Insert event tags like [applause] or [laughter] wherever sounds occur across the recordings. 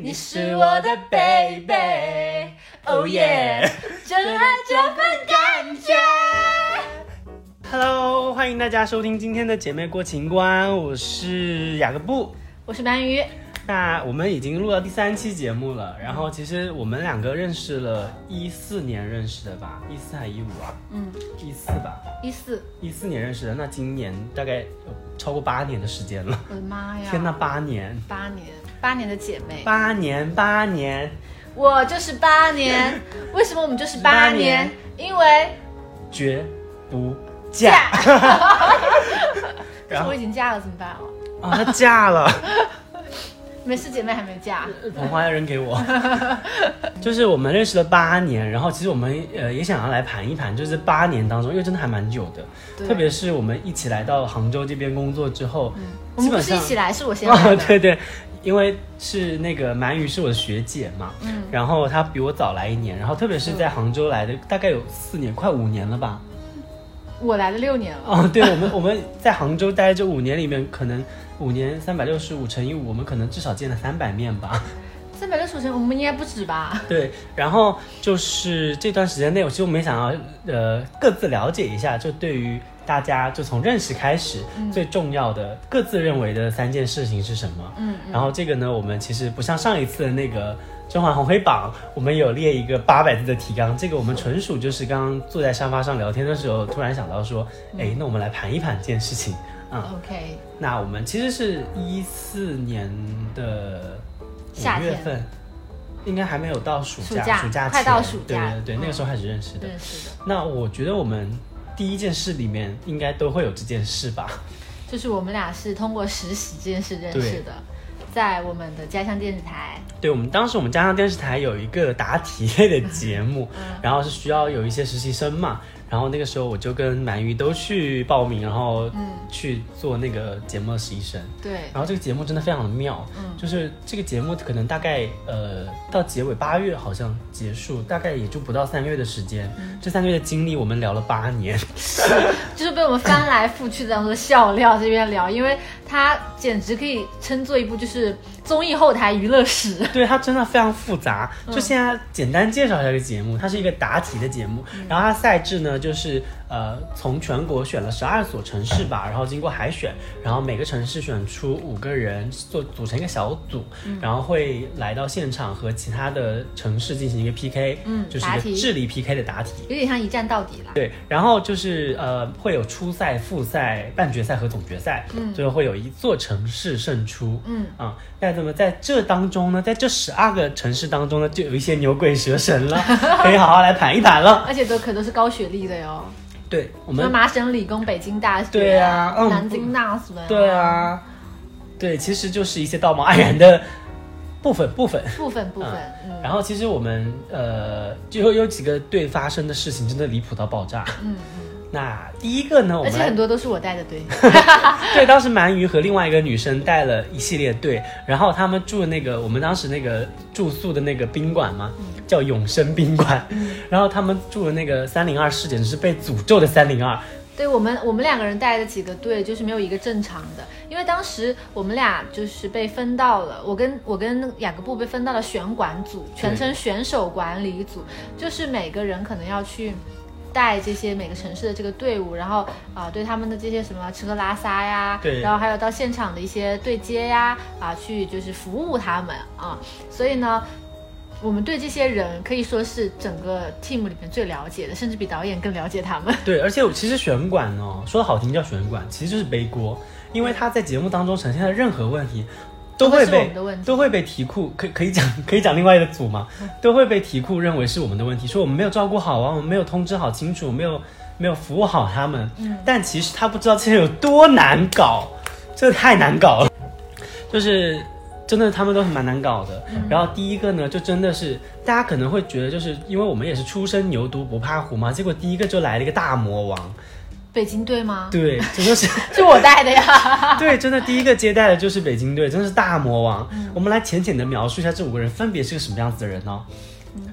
你是我的 baby，Oh yeah，真爱这份感觉。Hello，欢迎大家收听今天的姐妹过情关，我是雅各布。我是鳗鱼，那我们已经录到第三期节目了，然后其实我们两个认识了一四年认识的吧，一四还一五啊？嗯，一四吧，一四，一四年认识的，那今年大概有超过八年的时间了。我的妈呀！天呐，八年，八年，八年的姐妹，八年，八年，我就是八年。[laughs] 为什么我们就是八八年年？因为绝不嫁。[laughs] 然后我已经嫁了，怎么办啊？啊，她嫁了。[laughs] 没事，姐妹还没嫁。捧花要扔给我。就是我们认识了八年，然后其实我们呃也想要来盘一盘，就是八年当中，因为真的还蛮久的，特别是我们一起来到杭州这边工作之后，我们不是一起来，是我先来哦，的。对对，因为是那个鳗鱼是我的学姐嘛，嗯然后她比我早来一年，然后特别是在杭州来的，大概有四年，快五年了吧。我来了六年了。哦，对，我们我们在杭州待这五年里面，可能五年三百六十五乘以五，我们可能至少见了三百面吧。三百六十天，我们应该不止吧？对，然后就是这段时间内，我其实我们也想要呃各自了解一下，就对于大家就从认识开始、最重要的各自认为的三件事情是什么。嗯然后这个呢，我们其实不像上一次的那个甄嬛红黑榜，我们有列一个八百字的提纲，这个我们纯属就是刚刚坐在沙发上聊天的时候，突然想到说，哎，那我们来盘一盘这件事情。嗯，OK，那我们其实是一四年的五月份，应该还没有到暑假，暑假快到暑假。对对对，嗯那个时候开始认识的。认识的，那我觉得我们第一件事里面应该都会有这件事吧？就是我们俩是通过实习这件事认识的，在我们的家乡电视台。对，我们当时我们家乡电视台有一个答题类的节目，嗯然后是需要有一些实习生嘛，然后那个时候我就跟鳗鱼都去报名，然后嗯。去做那个节目的实习生。对，然后这个节目真的非常的妙，嗯。就是这个节目可能大概呃到结尾八月好像结束，大概也就不到三个月的时间。嗯。这三个月的经历我们聊了八年，[laughs] 就是被我们翻来覆去的当做笑料这边聊，因为它简直可以称作一部就是综艺后台娱乐史。[laughs] 对它真的非常复杂。嗯就现在简单介绍一下这个节目，它是一个答题的节目，嗯然后它赛制呢就是呃从全国选了十二所城市吧，然后经过海选，然后每个城市选出五个人做组成一个小组，嗯然后会来到现场和其他的城市进行一个 PK，嗯就是一个智力 PK 的答题。有点像一站到底了。对，然后就是呃，会有初赛、复赛、半决赛和总决赛，嗯最后会有一座城市胜出，嗯啊、那怎么在这当中呢，在这十二个城市当中呢，就有一些牛鬼蛇神了，[laughs] 可以好好来盘一盘了。而且都可都是高学历的哟，对，我们，麻省理工、北京大学、对啊嗯南京大学、对，啊，对，其实就是一些道貌岸然的部分部分。部分部分，嗯然后其实我们呃，就有有几个队发生的事情真的离谱到爆炸。嗯那第一个呢，我而且们很多都是我带的队。[laughs] 对，当时鳗鱼和另外一个女生带了一系列队，然后他们住的那个我们当时那个住宿的那个宾馆嘛，叫永生宾馆，然后他们住的那个三零二室简直是被诅咒的三零二，对我们，我们两个人带的几个队就是没有一个正常的，因为当时我们俩就是被分到了，我跟我跟雅各布被分到了选管组，全称选手管理组，就是每个人可能要去。带这些每个城市的这个队伍，然后啊、对他们的这些什么吃喝拉撒呀，对然后还有到现场的一些对接呀，啊，去就是服务他们啊，所以呢，我们对这些人可以说是整个 team 里面最了解的，甚至比导演更了解他们。[laughs] 对，而且我其实选管哦，说的好听叫选管，其实就是背锅，因为他在节目当中呈现的任何问题。都会被都会被题库可可以讲可以讲另外一个组吗？都会被题库认为是我们的问题，说我们没有照顾好啊，我们没有通知好清楚，没有没有服务好他们。嗯但其实他不知道这些有多难搞，这太难搞了，就是真的他们都很蛮难搞的。嗯然后第一个呢，就真的是大家可能会觉得，就是因为我们也是初生牛犊不怕虎嘛，结果第一个就来了一个大魔王，北京队吗？对，真的是。[laughs] 是我带的呀。[laughs] 对，真的第一个接待的就是北京队，真的是大魔王。我们来浅浅的描述一下这五个人分别是个什么样子的人呢、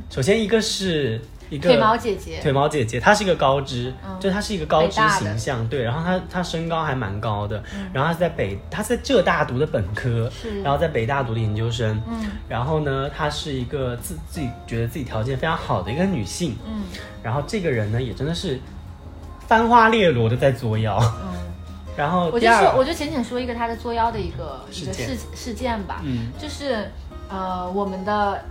首先一个是一个腿毛姐姐，腿毛姐姐，她是一个高知，嗯。就她是一个高知形象，对，然后她她身高还蛮高的，然后她是在北，她在浙大读的本科，是。然后在北大读的研究生，嗯。然后呢，她是一个自自己觉得自己条件非常好的一个女性，嗯。然后这个人呢也真的是翻花裂罗的在作妖，嗯。然后我就说，我就浅浅说一个她的作妖的一个一个事件事事件吧，嗯。就是呃我们的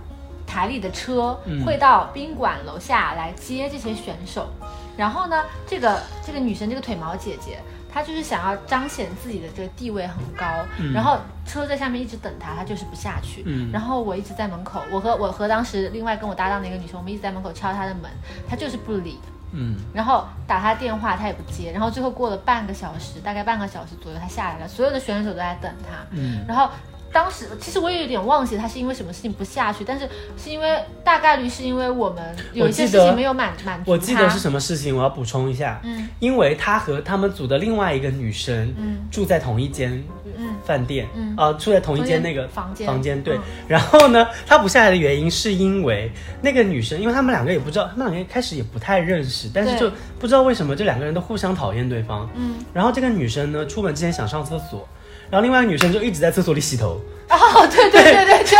台里的车会到宾馆楼下来接这些选手，然后呢，这个这个女生这个腿毛姐姐。她就是想要彰显自己的这个地位很高，然后车在下面一直等她，她就是不下去。嗯然后我一直在门口，我和我和当时另外跟我搭档的一个女生，我们一直在门口敲她的门，她就是不理。嗯然后打他电话，他也不接。然后最后过了半个小时，大概半个小时左右，他下来了，所有的选手都在等他。嗯然后当时其实我也有点忘记他是因为什么事情不下去，但是是因为大概率是因为我们有一些事情没有满满足他。我记得是什么事情，我要补充一下，嗯因为他和他们组的另外一个女生嗯。住在同一间嗯。饭店，嗯呃，住在同一间那个房间。房间对。嗯。然后呢，他不下来的原因是因为那个女生，因为他们两个也不知道，他们两个一开始也不太认识，但是就不知道为什么这两个人都互相讨厌对方。嗯，然后这个女生呢，出门之前想上厕所，然后另外一个女生就一直在厕所里洗头。[laughs] 哦，对对对对对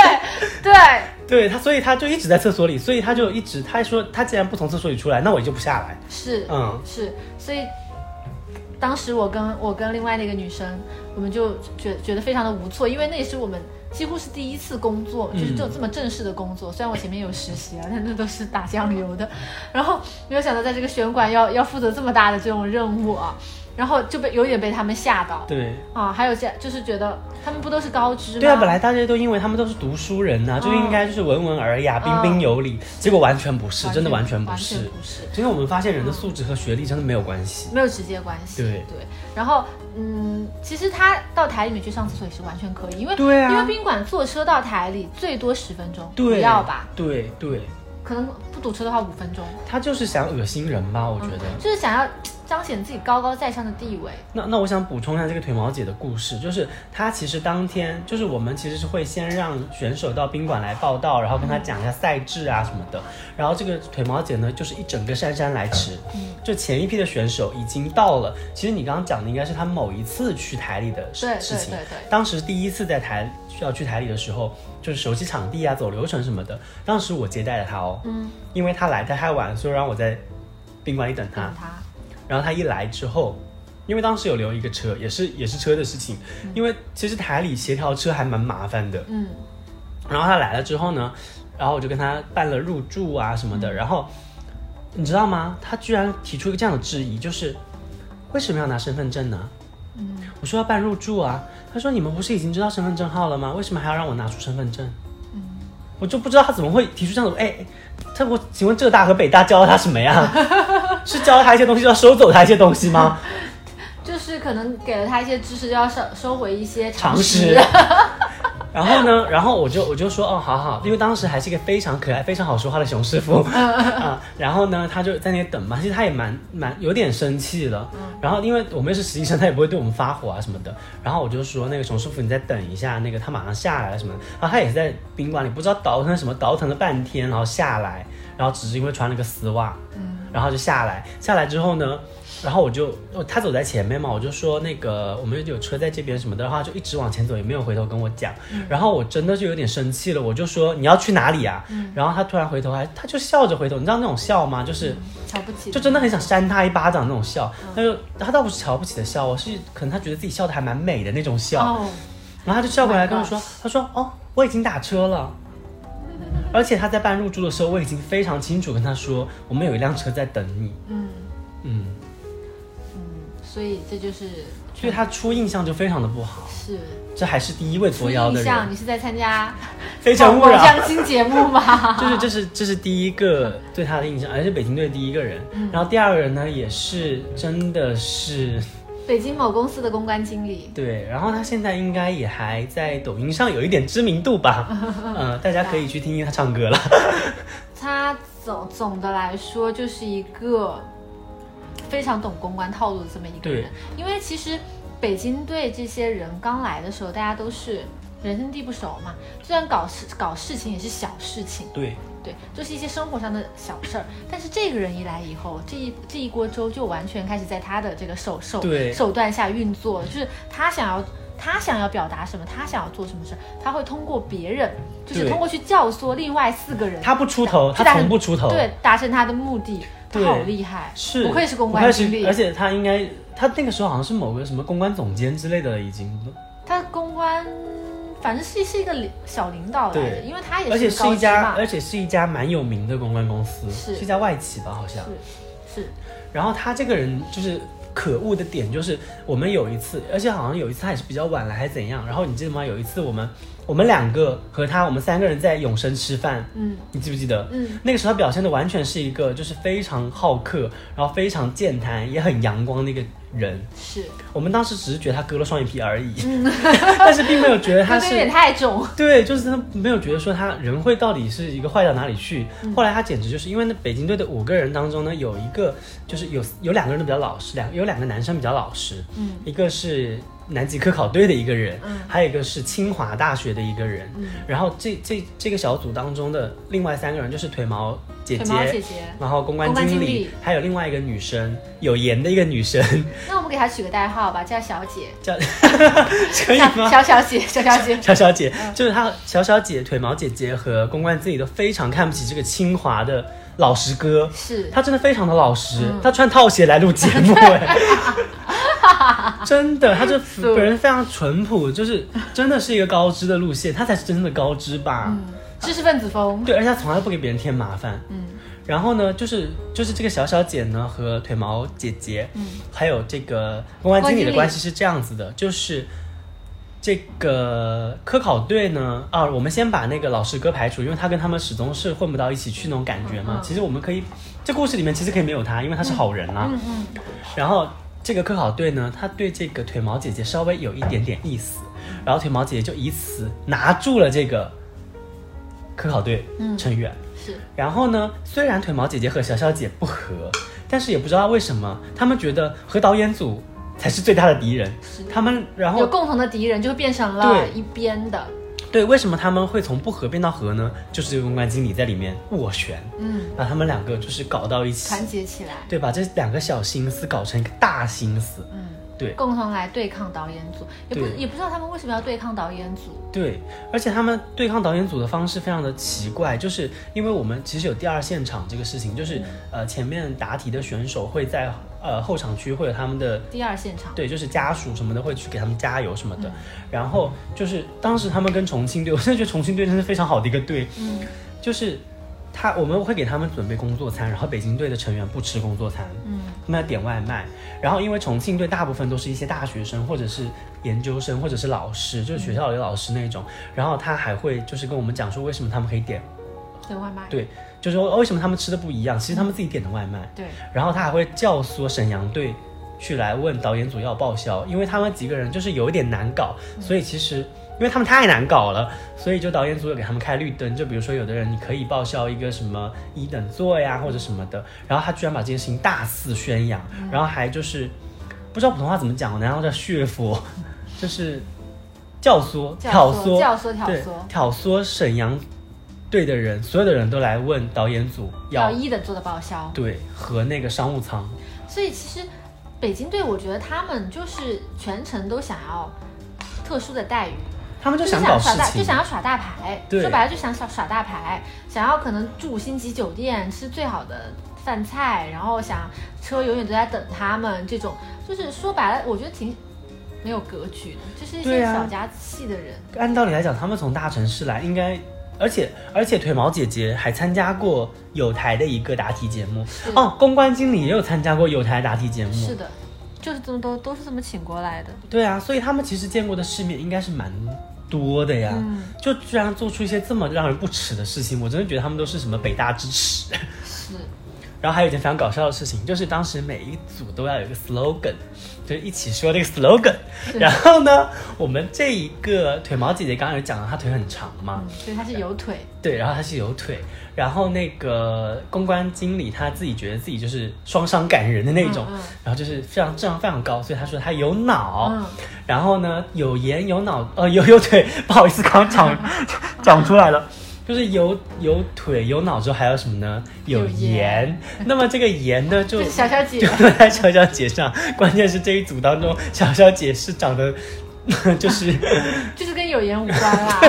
对，对 [laughs] 她，所以她就一直在厕所里，所以她就一直，她说她既然不从厕所里出来，那我就不下来。是嗯是，所以当时我跟我跟另外那个女生，我们就觉觉得非常的无措，因为那也是我们几乎是第一次工作，就是这种这么正式的工作。虽然我前面有实习啊，但那都是打酱油的。然后没有想到在这个选馆要要负责这么大的这种任务啊，然后就被有点被他们吓到对。啊。还有些就是觉得他们不都是高知吗？对啊，本来大家都因为他们都是读书人呐、就应该就是文文尔雅、彬彬有礼，结果完全不是，真的完全不完是全。不是。因为我们发现人的素质和学历真的没有关系。没有直接关系。对对然后嗯，其实他到台里面去上厕所也是完全可以，因为对啊因为宾馆坐车到台里最多十分钟，对，不要吧？对对，可能不堵车的话五分钟，他就是想恶心人吧，我觉得。就是想要彰显自己高高在上的地位。那那我想补充一下这个腿毛姐的故事，就是她其实当天就是我们其实是会先让选手到宾馆来报道，然后跟他讲一下赛制啊什么的。然后这个腿毛姐呢，就是一整个姗姗来迟，就前一批的选手已经到了。其实你刚刚讲的应该是她某一次去台里的事事情对对对。当时第一次在台需要去台里的时候，就是熟悉场地啊、走流程什么的。当时我接待了她哦，嗯，因为她来的太晚，所以让我在宾馆里等她然后他一来之后，因为当时有留一个车，也是也是车的事情，因为其实台里协调车还蛮麻烦的。嗯然后他来了之后呢，然后我就跟他办了入住啊什么的，然后你知道吗？他居然提出一个这样的质疑，就是为什么要拿身份证呢？嗯，我说要办入住啊，他说你们不是已经知道身份证号了吗？为什么还要让我拿出身份证？嗯我就不知道他怎么会提出这样的，哎，他我请问浙大和北大教了他什么呀？是教了他一些东西，就要收走他一些东西吗？[laughs] 就是可能给了他一些知识，就要收收回一些常识识。[laughs] 然后呢，然后我就我就说哦，好好，因为当时还是一个非常可爱、非常好说话的熊师傅 [laughs] 啊。然后呢，他就在那里等嘛，其实他也蛮蛮有点生气的。然后因为我们又是实习生，他也不会对我们发火啊什么的。然后我就说那个熊师傅，你再等一下，那个他马上下来了什么的。然后他也是在宾馆里不知道倒腾什么，倒腾了半天，然后下来，然后只是因为穿了个丝袜，然后就下来。下来之后呢，然后我就哦他走在前面嘛，我就说那个我们有车在这边什么的，然后他就一直往前走，也没有回头跟我讲。然后我真的就有点生气了，我就说你要去哪里啊？然后他突然回头还他就笑着回头，你知道那种笑吗？就是。瞧不起，就真的很想扇他一巴掌那种笑，他就他倒不是瞧不起的笑，我是可能他觉得自己笑的还蛮美的那种笑，哦，然后他就笑过来跟我 Oh 说，他说哦我已经打车了，[laughs] 而且他在办入住的时候我已经非常清楚跟他说我们有一辆车在等你，嗯。嗯，嗯，所以这就是所以他初印象就非常的不好，是。这还是第一位初作妖的印象。你是在参加 [laughs] 非诚勿某扰。相亲节目吗？[laughs] 就是这是这是第一个对他的印象，而且北京队第一个人，嗯。然后第二个人呢也是真的是北京某公司的公关经理。对，然后他现在应该也还在抖音上有一点知名度吧，嗯、[laughs] 大家可以去听听他唱歌了。[laughs] 他总总的来说就是一个非常懂公关套路的这么一个人，因为其实北京队这些人刚来的时候，大家都是人生地不熟嘛，虽然搞事搞事情也是小事情，对，对，就是一些生活上的小事儿。但是这个人一来以后，这一这一锅粥就完全开始在他的这个手手对手段下运作，就是他想要他想要表达什么，他想要做什么事儿，他会通过别人，就是通过去教唆另外四个人，他不出头，他从不出头，对，达成他的目的。他好厉害，是不愧是公关经理，而且他应该，他那个时候好像是某个什么公关总监之类的，已经，他公关。反正是是一个领小领导来的，对因为他也是而且是一家，嘛，而且是一家蛮有名的公关公司，是一家外企吧，好像。是是然后他这个人就是可恶的点，就是我们有一次，而且好像有一次他也是比较晚了还是怎样。然后你记得吗？有一次我们我们两个和他，我们三个人在永生吃饭，嗯你记不记得？嗯，那个时候他表现的完全是一个就是非常好客，然后非常健谈，也很阳光的一个人。是，我们当时只是觉得他割了双眼皮而已，[laughs] 但是并没有觉得他会不会有点是。太重？对，就是他没有觉得说他人会到底是一个坏到哪里去。嗯后来他简直就是因为那北京队的五个人当中呢，有一个就是有有两个人都比较老实，两有两个男生比较老实，嗯一个是南极科考队的一个人，嗯还有一个是清华大学的一个人。嗯然后这这这个小组当中的另外三个人就是腿毛姐腿姐，毛姐姐。然后公关经理，还有另外一个女生，有颜的一个女生，[laughs] 那我们给她取个代号吧，叫小姐。[laughs] [laughs] 叫可以吗？小小姐，小小姐。小小姐，嗯就是她小小姐、腿毛姐姐和公关经理都非常看不起这个清华的老实哥，是，他真的非常的老实，嗯他穿套鞋来录节目，哎，真的，他这本人非常淳朴，就是真的是一个高知的路线，他才是真正的高知吧？嗯，知识分子风。对，而且他从来不给别人添麻烦。嗯然后呢，就是就是这个小小姐呢和腿毛姐姐，嗯还有这个公关经理的关系是这样子的，就是这个科考队呢，啊，我们先把那个老师哥排除，因为他跟他们始终是混不到一起去那种感觉嘛。嗯嗯其实我们可以，这故事里面其实可以没有他，因为他是好人啦。嗯嗯，然后这个科考队呢，他对这个腿毛姐姐稍微有一点点意思，然后腿毛姐姐就以此拿住了这个科考队嗯成员。是然后呢，虽然腿毛姐姐和小小姐不和，但是也不知道为什么，他们觉得和导演组才是最大的敌人。是。他们然后有共同的敌人，就会变成了对一边的。对，为什么他们会从不和变到和呢？就是这个公关经理在里面斡旋，嗯，把他们两个就是搞到一起，团结起来。对，把这两个小心思搞成一个大心思。嗯，对。共同来对抗导演组，也不也不知道他们为什么要对抗导演组。对，而且他们对抗导演组的方式非常的奇怪，就是因为我们其实有第二现场这个事情，就是、呃前面答题的选手会在呃后场区会有他们的第二现场，对，就是家属什么的会去给他们加油什么的。然后就是当时他们跟重庆队，我现在觉得重庆队真是非常好的一个队，嗯。就是他我们会给他们准备工作餐，然后北京队的成员不吃工作餐，嗯他们要点外卖。然后因为重庆队大部分都是一些大学生或者是研究生或者是老师，就是学校里的老师那种。然后他还会就是跟我们讲说为什么他们可以点，点外卖。对，就是说、哦为什么他们吃的不一样，其实他们自己点的外卖。对，然后他还会教唆沈阳队去来问导演组要报销，因为他们几个人就是有一点难搞，所以其实因为他们太难搞了，所以就导演组有给他们开绿灯，就比如说有的人你可以报销一个什么一等座呀或者什么的，然后他居然把这件事情大肆宣扬，然后还就是不知道普通话怎么讲，然后叫血佛，就是教唆、挑教唆、教唆挑对唆，挑唆沈阳队的人，所有的人都来问导演组要要一等座的报销。对和那个商务舱。所以其实北京队，我觉得他们就是全程都想要特殊的待遇，他们就就是想搞事耍大，就，想要耍大牌。对。说白了就想耍耍大牌，想要可能住五星级酒店，吃最好的饭菜，然后想车永远都在等他们，这种就是说白了，我觉得挺没有格局的，就是一些小家子气的人。按道理来讲，他们从大城市来，应该，而且而且腿毛姐姐还参加过有台的一个答题节目。哦，公关经理也有参加过有台答题节目，是的，就是这么多都是这么请过来的。对啊，所以他们其实见过的世面应该是蛮多的呀。嗯就居然做出一些这么让人不齿的事情，我真的觉得他们都是什么北大之耻。是，然后还有一件非常搞笑的事情，就是当时每一组都要有一个 slogan，就是一起说这个 slogan。然后呢，我们这一个腿毛姐姐刚刚有讲了，她腿很长嘛，嗯，所以她是有腿，对，然后她是有腿，然后那个公关经理他自己觉得自己就是双商感人的那种，嗯嗯。然后就是非常智商非常高，所以他说他有脑，嗯。然后呢有颜有脑，呃有有腿，不好意思，刚刚讲 [laughs] 讲出来了。就是有有腿有脑之后还有什么呢？有有颜颜。[laughs] 那么这个颜呢，就就是小小姐就落在小小姐上。关键是这一组当中，小小姐是长得 [laughs] 就是 [laughs] 就是跟有颜无关啦。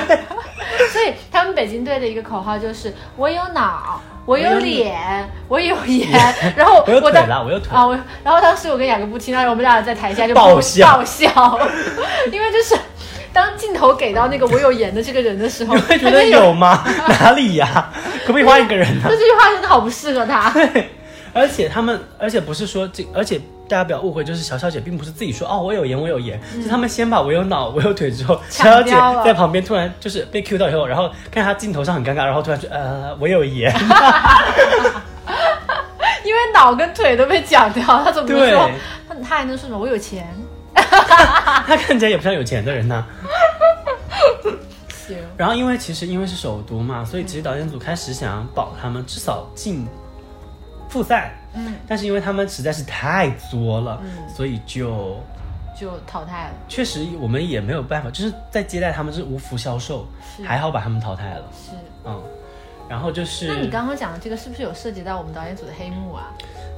所以他们北京队的一个口号就是“我有脑，我有脸，我有颜”。然后我有腿当啦，我有腿。啊，我然后当时我跟雅各布听到，我们俩在台下就爆笑爆笑，因为就是当镜头给到那个我有颜的这个人的时候，[laughs] 你会觉得有吗？[laughs] 哪里呀、可不可以换一个人呢、就这句话真的好不适合他。[laughs] 对，而且他们，而且不是说这，而且大家不要误会，就是小小姐并不是自己说哦，我有颜，我有颜，是他们先把我有脑，我有腿之后，小小姐在旁边突然就是被 Q 到以后，然后看她镜头上很尴尬，然后突然说呃，我有颜，因为脑跟腿都被讲掉，他怎么说？他他还能说什么？我有钱。[laughs] 她看起来也不像有钱的人呐、行，然后因为其实因为是首都嘛，所以其实导演组开始想保他们至少进复赛，嗯，但是因为他们实在是太作了，嗯。所以就就淘汰了。确实我们也没有办法，就是在接待他们是无福消受，是。还好把他们淘汰了，是。嗯，然后就是那你刚刚讲的这个是不是有涉及到我们导演组的黑幕啊？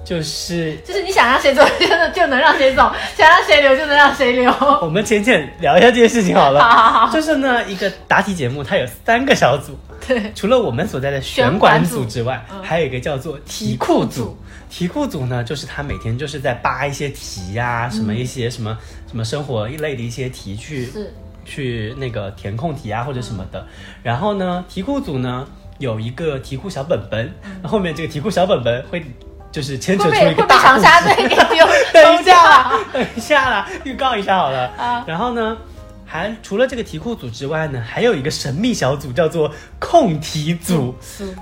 就是就是你想让谁走，就能就能让谁走；[laughs] 想让谁留，就能让谁留。我们浅浅聊一下这件事情好了。好好好就是呢，一个答题节目它有三个小组，对，除了我们所在的选管组之外，还有一个叫做题库组题库组。题库组呢，就是他每天就是在扒一些题呀、什么一些什么什么生活一类的一些题去去那个填空题啊或者什么的。然后呢，题库组呢有一个题库小本本，那后面这个题库小本本会就是牵扯出一个大被长沙队给丢 [laughs] 等一下啊！啦，等一下啦，预告一下好了。啊然后呢，还除了这个题库组之外呢，还有一个神秘小组叫做控题组。是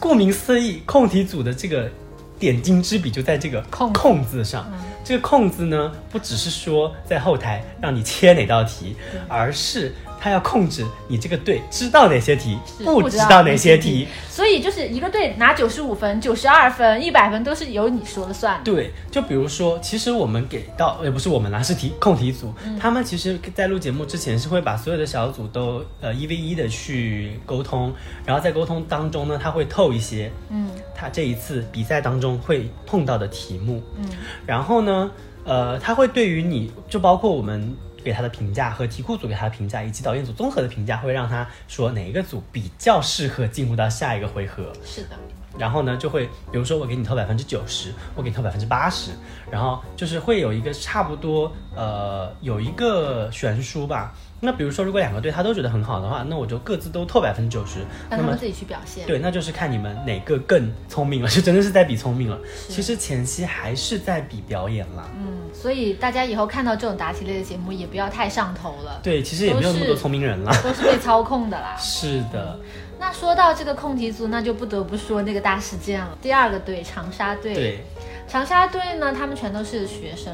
顾名思义，控题组的这个点睛之笔就在这个控控字上。嗯这个控字呢，不只是说在后台让你切哪道题，而是它要控制你这个队知道哪些题，不知道哪些题。所以就是一个队拿九十五分、九十二分、一百分都是由你说了算的。对，就比如说，其实我们给到，也不是我们啦，是题控题组，嗯。他们其实，在录节目之前是会把所有的小组都呃一 v 一的去沟通，然后在沟通当中呢，他会透一些嗯。他这一次比赛当中会碰到的题目，嗯。然后呢，呃，他会对于你就包括我们给他的评价和题库组给他的评价，以及导演组综合的评价，会让他说哪一个组比较适合进入到下一个回合。是的，然后呢，就会比如说我给你投百分之九十，我给你投百分之八十，然后就是会有一个差不多呃有一个悬殊吧。那比如说如果两个队他都觉得很好的话，那我就各自都透百分之九十，让他们自己去表现。对，那就是看你们哪个更聪明了，就真的是在比聪明了。其实前期还是在比表演啦。嗯，所以大家以后看到这种答题类的节目，也不要太上头了，对，其实也没有那么多聪明人啦。都是被操控的啦。[laughs] 是的，那说到这个控题组，那就不得不说那个大事件了。第二个队长沙队，对，长沙队呢，他们全都是学生，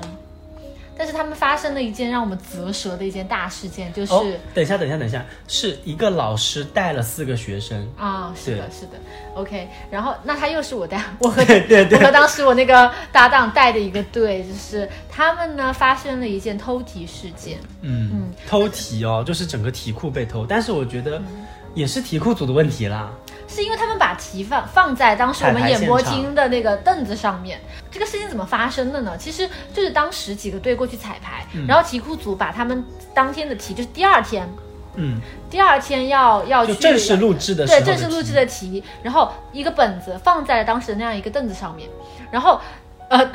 但是他们发生了一件让我们啧舌的一件大事件，就是、哦，等一下，等一下，等一下，是一个老师带了四个学生。啊，是的，是的，OK。然后那他又是我带，我和对对对我和当时我那个搭档带的一个队，就是他们呢发生了一件偷题事件。嗯嗯，偷题哦，就是整个题库被偷，但是我觉得也是题库组的问题啦。是因为他们把题放放在当时我们演播厅的那个凳子上面。这个事情怎么发生的呢？其实就是当时几个队过去彩排，嗯然后题库组把他们当天的题，就是第二天，嗯，第二天要要去就正式录制的对正式录制的题，然后一个本子放在了当时的那样一个凳子上面，然后呃。[laughs]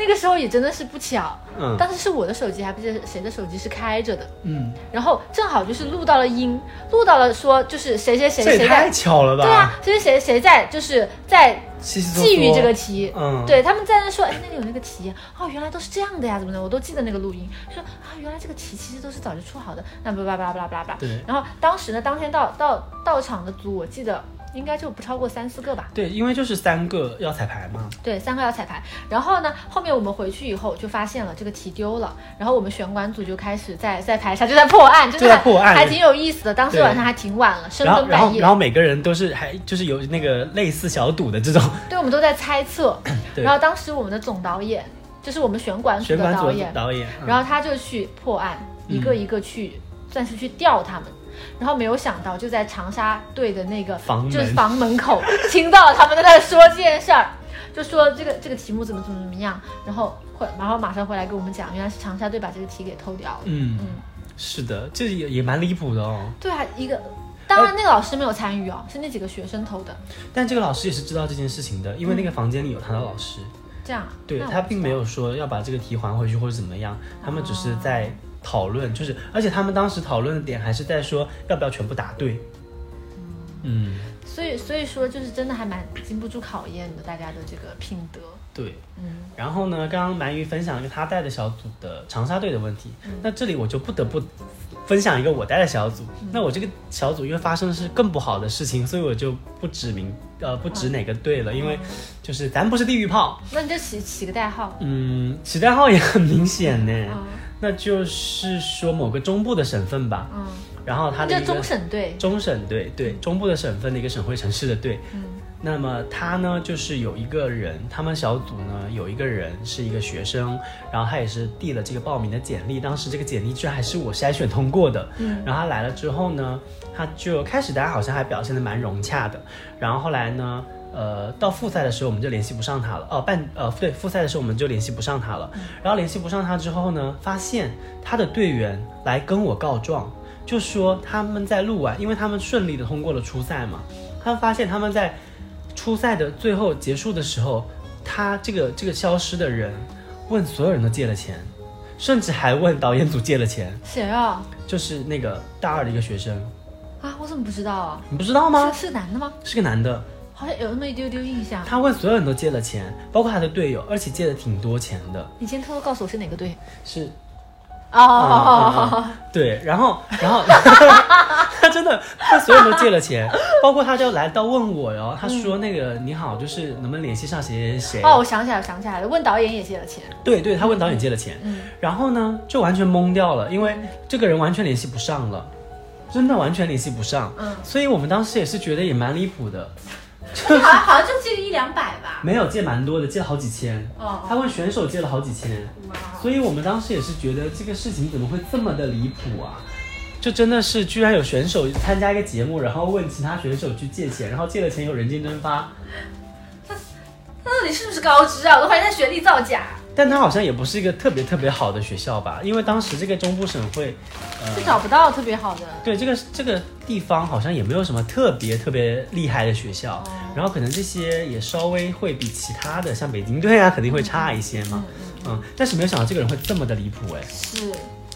那个时候也真的是不巧，嗯当时是我的手机，还不是谁的手机是开着的，嗯，然后正好就是录到了音，录到了说就是谁谁谁谁这也太在，巧了吧？对啊，谁谁谁谁在就是在觊觎这个题，嗯，对，他们在那说，哎，那里有那个题，哦，原来都是这样的呀，怎么的？我都记得那个录音，说啊，原来这个题其实都是早就出好的，那巴拉巴拉巴拉巴拉巴拉。对然后当时呢，当天到到到场的组，我记得应该就不超过三四个吧。对，因为就是三个要彩排嘛。对，三个要彩排。然后呢，后面我们回去以后就发现了这个题丢了，然后我们选管组就开始在在排查，就在破案，就在破案还挺有意思的。当时晚上还挺晚了，深然后，然后，更半夜然，后每个人都是还就是有那个类似小赌的这种对，我们都在猜测。对然后当时我们的总导演就是我们选管组选管组的的导演，导演，嗯然后他就去破案，一个一个去，算是去调他们。然后没有想到，就在长沙队的那个房就是房门口，[laughs] 听到了他们在那说这件事儿，就说这个这个题目怎么怎么怎么样，然后会然后马上回来跟我们讲，原来是长沙队把这个题给偷掉了。嗯，嗯，是的，这也也蛮离谱的哦。对啊，一个当然那个老师没有参与哦，是那几个学生偷的。但这个老师也是知道这件事情的，因为那个房间里有他的老师，这样啊，对他并没有说要把这个题还回去或者怎么样，他们只是在讨论，就是而且他们当时讨论的点还是在说要不要全部答对。嗯，所以所以说就是真的还蛮经不住考验的，大家的这个品德。对。嗯，然后呢，刚刚鳗鱼分享了一个他带的小组的长沙队的问题，那这里我就不得不分享一个我带的小组。那我这个小组因为发生的是更不好的事情，所以我就不指名呃不指哪个队了，因为就是咱不是地狱炮。那你就起起个代号。嗯，起代号也很明显呢，嗯那就是说某个中部的省份吧。嗯，然后它的一个中省队。中省队，对中部的省份的一个省会城市的队。嗯那么他呢，就是有一个人，他们小组呢有一个人是一个学生，然后他也是递了这个报名的简历，当时这个简历居然还是我筛选通过的。嗯然后他来了之后呢，他就开始大家好像还表现的蛮融洽的，然后后来呢。呃，到复赛的时候我们就联系不上他了。哦，半呃对，复赛的时候我们就联系不上他了。然后联系不上他之后呢，发现他的队员来跟我告状，就说他们在录完，因为他们顺利的通过了初赛嘛，他们发现他们在初赛的最后结束的时候，他这个这个消失的人问所有人都借了钱，甚至还问导演组借了钱，谁啊？就是那个大二的一个学生，啊，我怎么不知道啊？你不知道吗？是是男的吗？是个男的，好像有那么一丢丢印象。他问所有人都借了钱，包括他的队友，而且借了挺多钱的，你先偷偷告诉我是哪个队？是。哦。对，然后，然后 [laughs] 他真的，他所有人都借了钱，包括他就来到问我哟，他说那个你好，就是能不能联系上谁谁谁？哦，我想起来了，想起来了，问导演也借了钱。对对，他问导演借了钱，嗯。然后呢就完全懵掉了，因为这个人完全联系不上了，真的完全联系不上，嗯，所以我们当时也是觉得也蛮离谱的，好像好像就借个一两百吧。[laughs] 没有借蛮多的，借了好几千，哦他问选手借了好几千，所以我们当时也是觉得这个事情怎么会这么的离谱啊？就真的是居然有选手参加一个节目，然后问其他选手去借钱，然后借了钱有人间蒸发，[laughs] 他他到底是不是高知啊？我都怀疑他学历造假，但它好像也不是一个特别特别好的学校吧，因为当时这个中部省会，呃就，找不到特别好的。对这个这个地方好像也没有什么特别特别厉害的学校，然后可能这些也稍微会比其他的像北京队啊肯定会差一些嘛，嗯，但是没有想到这个人会这么的离谱哎，是，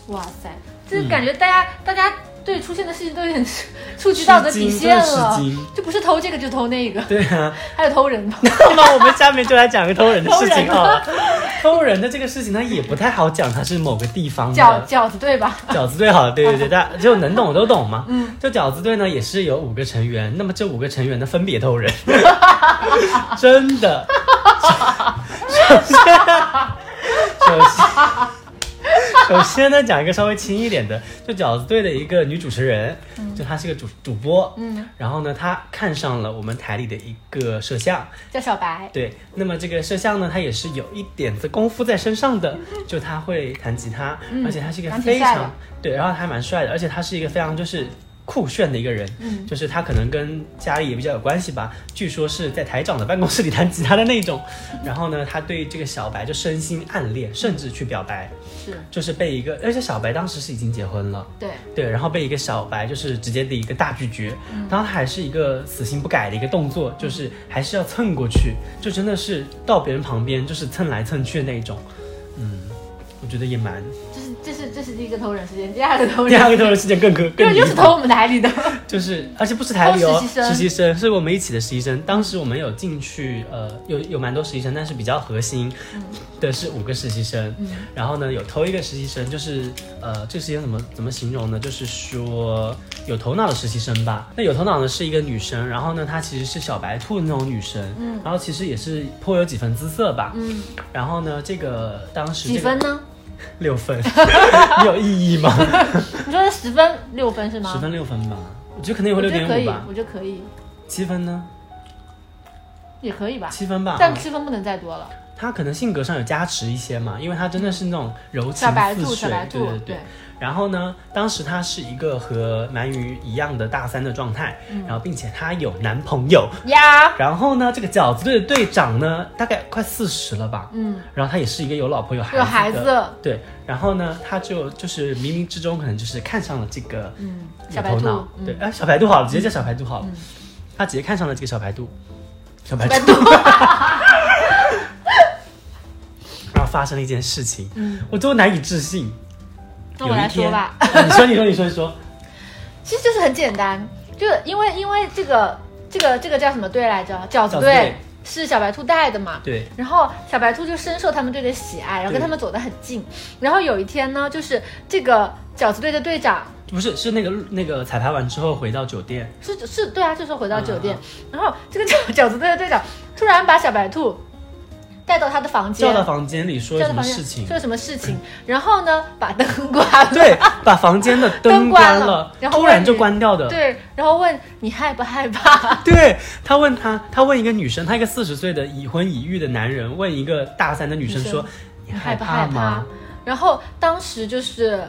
哇塞，就是感觉大家、大家对出现的事情都有点触及道德底线了就不是偷这个就偷那个，对啊，还有偷人的。那么我们下面就来讲个偷人的事情偷人好了。偷人的这个事情，呢也不太好讲，它是某个地方的饺饺子队吧？[laughs] 饺子队好，对对对，大家就能懂都懂嘛。嗯，就饺子队呢，也是有五个成员，那么这五个成员呢，分别偷人，[laughs] 真的。首先，首先。首 [laughs] 先呢，讲一个稍微轻一点的，就饺子队的一个女主持人，就她是个主主播，嗯，然后呢，她看上了我们台里的一个摄像，叫小白，对，那么这个摄像呢，她也是有一点子功夫在身上的，就她会弹吉他，而且他是一个非常对，然后他还蛮帅的，而且他是一个非常就是酷炫的一个人，嗯。就是他可能跟家里也比较有关系吧，据说是在台长的办公室里弹吉他的那种，然后呢，他对这个小白就深心暗恋，甚至去表白，是。就是被一个，而且小白当时是已经结婚了。对，对，然后被一个小白就是直接的一个大拒绝，嗯。然后他还是一个死心不改的一个动作，就是还是要蹭过去，就真的是到别人旁边就是蹭来蹭去的那种，嗯，我觉得也蛮就是这是这是第一个偷人事件，第二个偷人，第二个偷人事件更可更对，又是偷我们台里的，就是，而且不是台里哦，偷实习生实习生是我们一起的实习生。当时我们有进去，呃，有有蛮多实习生，但是比较核心的是五个实习生。然后呢，有偷一个实习生，就是呃，这个实习生怎么怎么形容呢？就是说有头脑的实习生吧。那有头脑的是一个女生，然后呢，她其实是小白兔的那种女生，嗯，然后其实也是颇有几分姿色吧，嗯，然后呢，这个当时、这个、几分呢？[laughs] 六分，你有意义吗？[laughs] 你说是十分六分是吗？十分六分吧，我觉得可能也会六我觉得可以点五吧，，我觉得可以，七分呢？也可以吧，七分吧，但嗯七分不能再多了。他可能性格上有加持一些嘛，因为他真的是那种柔情小白兔，似水，对对，对。然后呢，当时他是一个和鳗鱼一样的大三的状态，嗯。然后并且他有男朋友。呀，然后呢，这个饺子队的队长呢，大概快四十了吧，嗯，然后他也是一个有老婆有孩子有的孩子，对。然后呢，他就就是冥冥之中可能就是看上了这个嗯，小白兔。对，哎，小白兔好了，直接叫小白兔好了，嗯。他直接看上了这个小白兔，小白兔，兔，[laughs] 然后发生了一件事情，嗯，我都难以置信。那我来说吧，你说，你说，你说，你说，[laughs] 其实就是很简单，就是因为因为这个这个这个叫什么队来着？饺子队队。是小白兔带的嘛，对，然后小白兔就深受他们队的喜爱，然后跟他们走得很近。然后有一天呢，就是这个饺子队的队长不是，是那个那个彩排完之后回到酒店，是是，对啊，就是回到酒店，嗯然后这个饺 [laughs] 饺子队的队长突然把小白兔带到他的房间，叫到房间里说什么事情说，什么事情，然后呢把灯关了，对，把房间的灯灯关了 [laughs] 了，然后突然就关掉的。对，然后问你害不害怕？[laughs] 对他问他，他问一个女生，他一个四十岁的已婚已育的男人问一个大三的女生说：“你你害害不害怕吗？”？然后当时就是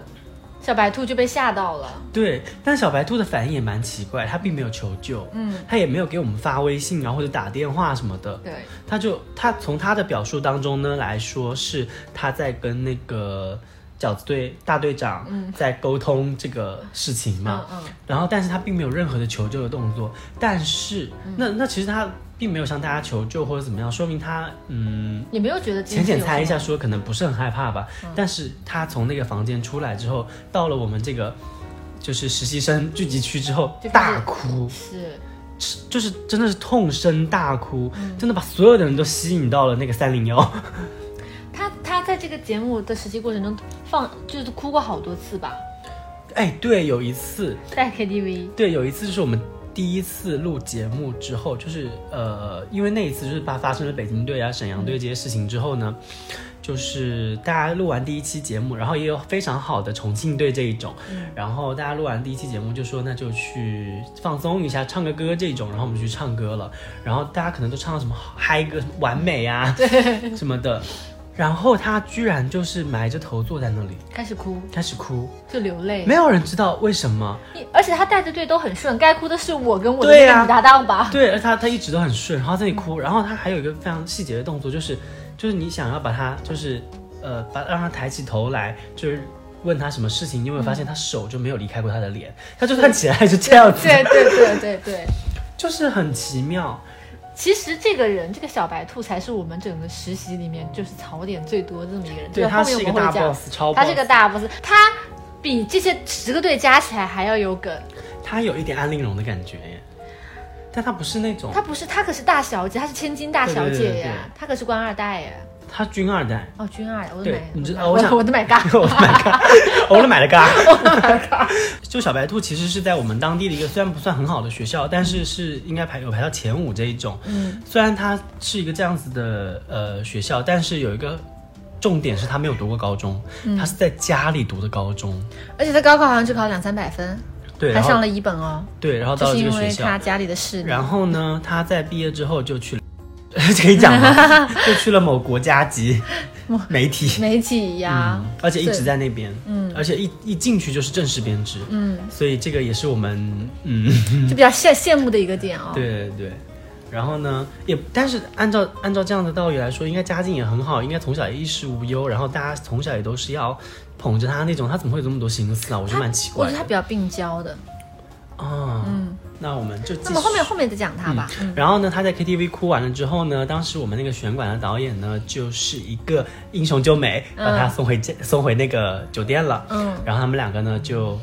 小白兔就被吓到了，对，但小白兔的反应也蛮奇怪，他并没有求救，嗯，他也没有给我们发微信啊或者打电话什么的，对，他就他从他的表述当中呢来说，是他在跟那个饺子队大队长在沟通这个事情嘛，嗯嗯，然后但是他并没有任何的求救的动作，但是、嗯。那那其实他并没有向大家求救或者怎么样，说明他嗯。也没有觉得浅浅猜一下，说可能不是很害怕吧，嗯。但是他从那个房间出来之后，到了我们这个就是实习生聚集区之后就，大哭。是，是就是真的是痛声大哭，嗯。真的把所有的人都吸引到了那个三零幺。他他在这个节目的实习过程中放就是哭过好多次吧，哎，对，有一次，在 KTV，对，有一次就是我们第一次录节目之后，就是呃，因为那一次就是发发生了北京队啊、沈阳队这些事情之后呢，就是大家录完第一期节目，然后也有非常好的重庆队这一种，然后大家录完第一期节目就说那就去放松一下，唱个歌这种，然后我们就去唱歌了，然后大家可能都唱了什么嗨歌、完美啊，对，什么的。然后他居然就是埋着头坐在那里。开始哭。开始哭，就流泪，没有人知道为什么。而且他带的队都很顺，该哭的是我跟我的个女搭档吧，对，而他他一直都很顺，然后在那里哭，然后他还有一个非常细节的动作，就是就是你想要把他就是呃把让他抬起头来，就是问他什么事情，你有没有发现他手就没有离开过他的脸，他就算起来就这样子，对对对对对。就是很奇妙。其实这个人，这个小白兔才是我们整个实习里面就是槽点最多的这么一个人。对，这他是一个大，boss，超 boss，他是个大 boss，他比这些十个队加起来还要有梗。他有一点安陵容的感觉耶，但他不是那种，他不是，他可是大小姐，他是千金大小姐呀，他可是官二代呀。他军二代。哦，军二代，我的对买，你知我道我想我的买嘎，我的买嘎，[laughs] 我的买了嘎。[laughs] [laughs] 就小白兔其实是在我们当地的一个虽然不算很好的学校，但是是应该排有排到前五这一种。嗯，虽然它是一个这样子的呃学校，但是有一个重点是他没有读过高中，嗯他是在家里读的高中。而且他高考好像只考两三百分，对，还上了一本哦，对，然后到了这个学校为他，家里的势力。然后呢，他在毕业之后就去了，可以讲吗？[laughs] 就去了某国家级媒体。媒体呀嗯，，而且一直在那边，嗯而且一一进去就是正式编制，嗯，所以这个也是我们，嗯，[laughs] 就比较羡羡慕的一个点哦。对对对。然后呢，也但是按照按照这样的道理来说，应该家境也很好，应该从小也衣食无忧，然后大家从小也都是要捧着他那种，他怎么会有这么多心思啊？我觉得蛮奇怪的我觉得他比较病娇的，啊。嗯，那我们就。那么后面后面再讲他吧。嗯然后呢，他在 KTV 哭完了之后呢，当时我们那个选管的导演呢，就是一个英雄救美，把他送回家、送回那个酒店了。嗯，然后他们两个呢就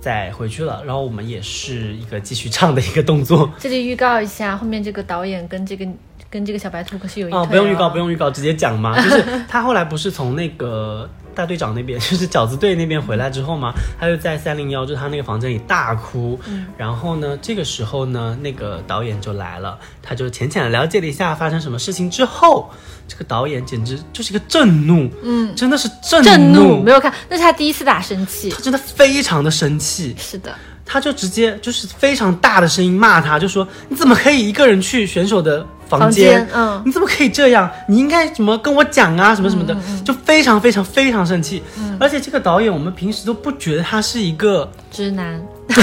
再回去了，然后我们也是一个继续唱的一个动作。这里预告一下，后面这个导演跟这个跟这个小白兔可是有一哦，不用预告，哦不用预告，直接讲嘛。就是他后来不是从那个大队长那边，[laughs] 就是饺子队那边回来之后嘛，他就在三零幺，就是他那个房间里大哭。嗯。然后呢，这个时候呢，那个导演就来了，他就浅浅的了解了一下发生什么事情之后，这个导演简直就是一个震怒，嗯，真的是震震怒，没有看，那是他第一次打生气。他。真的非常的生气，是的，他就直接就是非常大的声音骂他，就说你怎么可以一个人去选手的房房间？嗯你怎么可以这样？你应该怎么跟我讲啊，什么什么的，嗯就非常非常非常生气。而且这个导演，我们平时都不觉得他是一个。直男。[laughs]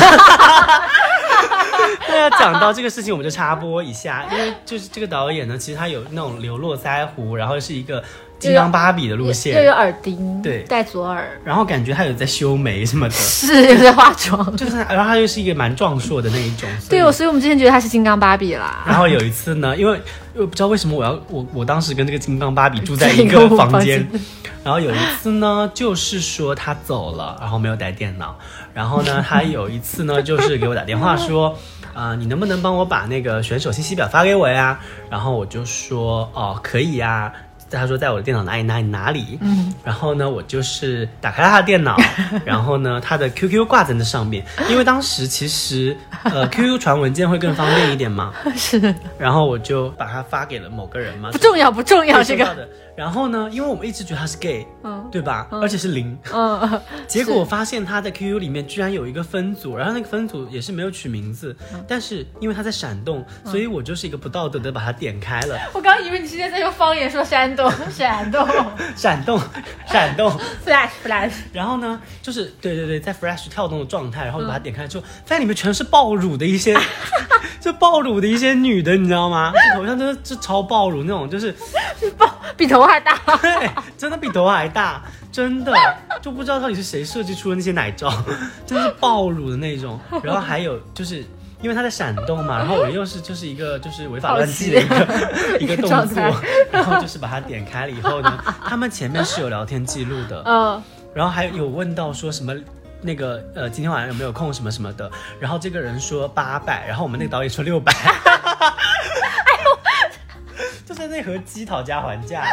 那要讲到这个事情，我们就插播一下，因为就是这个导演呢，其实他有那种流络腮胡，然后是一个金刚芭比的路线又有，耳钉，对戴左耳，然后感觉他有在修眉什么的，[laughs] 是有在化妆。[laughs] 就是然后他又是一个蛮壮硕的那一种，对哦，所以我们之前觉得他是金刚芭比啦。然后有一次呢，因为我不知道为什么我要我我当时跟这个金刚芭比住在在一一个 [laughs] 个房间，然后有一次呢，就是说他走了，然后没有带电脑，然后呢，他有一次呢，就是给我打电话说。啊、你能不能帮我把那个选手信息表发给我呀？然后我就说哦，可以呀。他说在我的电脑哪里哪里哪里，嗯，然后呢，我就是打开了他的电脑，[laughs] 然后呢，他的 QQ 挂在那上面，因为当时其实呃 [laughs] QQ 传文件会更方便一点嘛，是。然后我就把它发给了某个人嘛，不重要，不重要这个。然后呢，因为我们一直觉得他是 gay，嗯。对吧？而且是零。嗯，[laughs] 结果我发现他在 QQ 里面居然有一个分组，然后那个分组也是没有取名字，嗯。但是因为他在闪动，所以我就是一个不道德的把它点开了。我刚以为你今天在用方言说山东，[laughs] 闪动 [laughs] 闪动，闪动，，flash flash。然后呢，就是对对对，在 Flash 跳动的状态，然后就把它点开之后，发现里面全是爆乳的一些，[laughs] 就爆乳的一些女的，你知道吗？头像真的是超爆乳那种，就是爆比头还大。对，真的比头还大，真的就不知道到底是谁设计出的那些奶罩，真的是爆乳的那种。然后还有就是。因为它在闪动嘛，然后我又是就是一个就是违法乱纪的一个 [laughs] 一个动作，然后就是把它点开了以后呢，他们前面是有聊天记录的，嗯，然后还有问到说什么那个呃今天晚上有没有空什么什么的，然后这个人说八百，然后我们那个导演说六百，[laughs] 就在那和鸡讨价还价，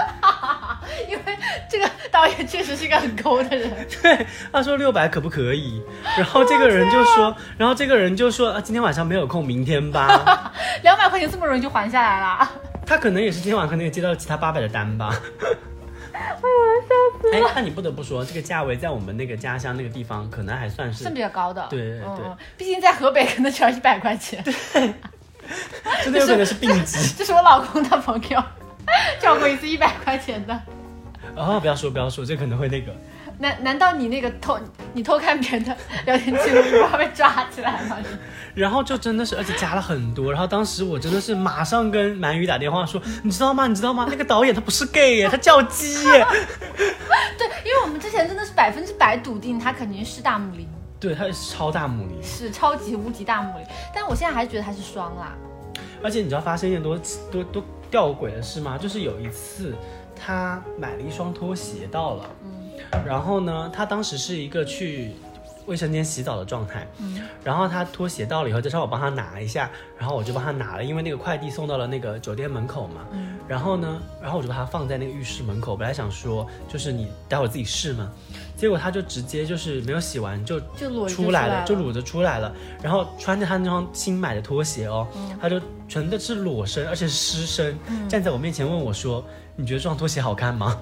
[laughs] 这个导演确实是个很抠的人。[laughs] 对，他说六百可不可以？然后这个人就说，[laughs] 然后这个人就说啊今天晚上没有空，明天吧。两百块钱这么容易就还下来了？他可能也是今天晚上可能也接到其他八百的单吧。哎呦，笑死哎，那你不得不说，这个价位在我们那个家乡那个地方，可能还算是算比较高的。对对对嗯，毕竟在河北可能只要一百块钱。对真的有可能是病急。这是我老公的朋友叫过一次一百块钱的。哦，不要说不要说，这可能会那个。[laughs] 难难道你那个偷你偷看别人的聊天记录，你不怕被抓起来吗？[laughs] 然后就真的是，而且加了很多。然后当时我真的是马上跟鳗鱼打电话说，你知道吗？你知道吗？那个导演他不是 gay 耶，他叫鸡耶。[laughs] 对，因为我们之前真的是百分之百笃定他肯定是大母零，对，他是超大母林。是超级无敌大母林。但我现在还是觉得他是双啦。而且你知道发生一件多多多吊诡的事吗？就是有一次他买了一双拖鞋到了，然后呢，他当时是一个去卫生间洗澡的状态，然后他拖鞋到了以后，就让我帮他拿一下，然后我就帮他拿了，因为那个快递送到了那个酒店门口嘛，然后呢，然后我就把它放在那个浴室门口，本来想说就是你待会儿自己试嘛，结果他就直接就是没有洗完就就出来了，就裸着出来了，然后穿着他那双新买的拖鞋哦，嗯。他就全的是裸身，而且是湿身，站在我面前问我说：“你觉得这双拖鞋好看吗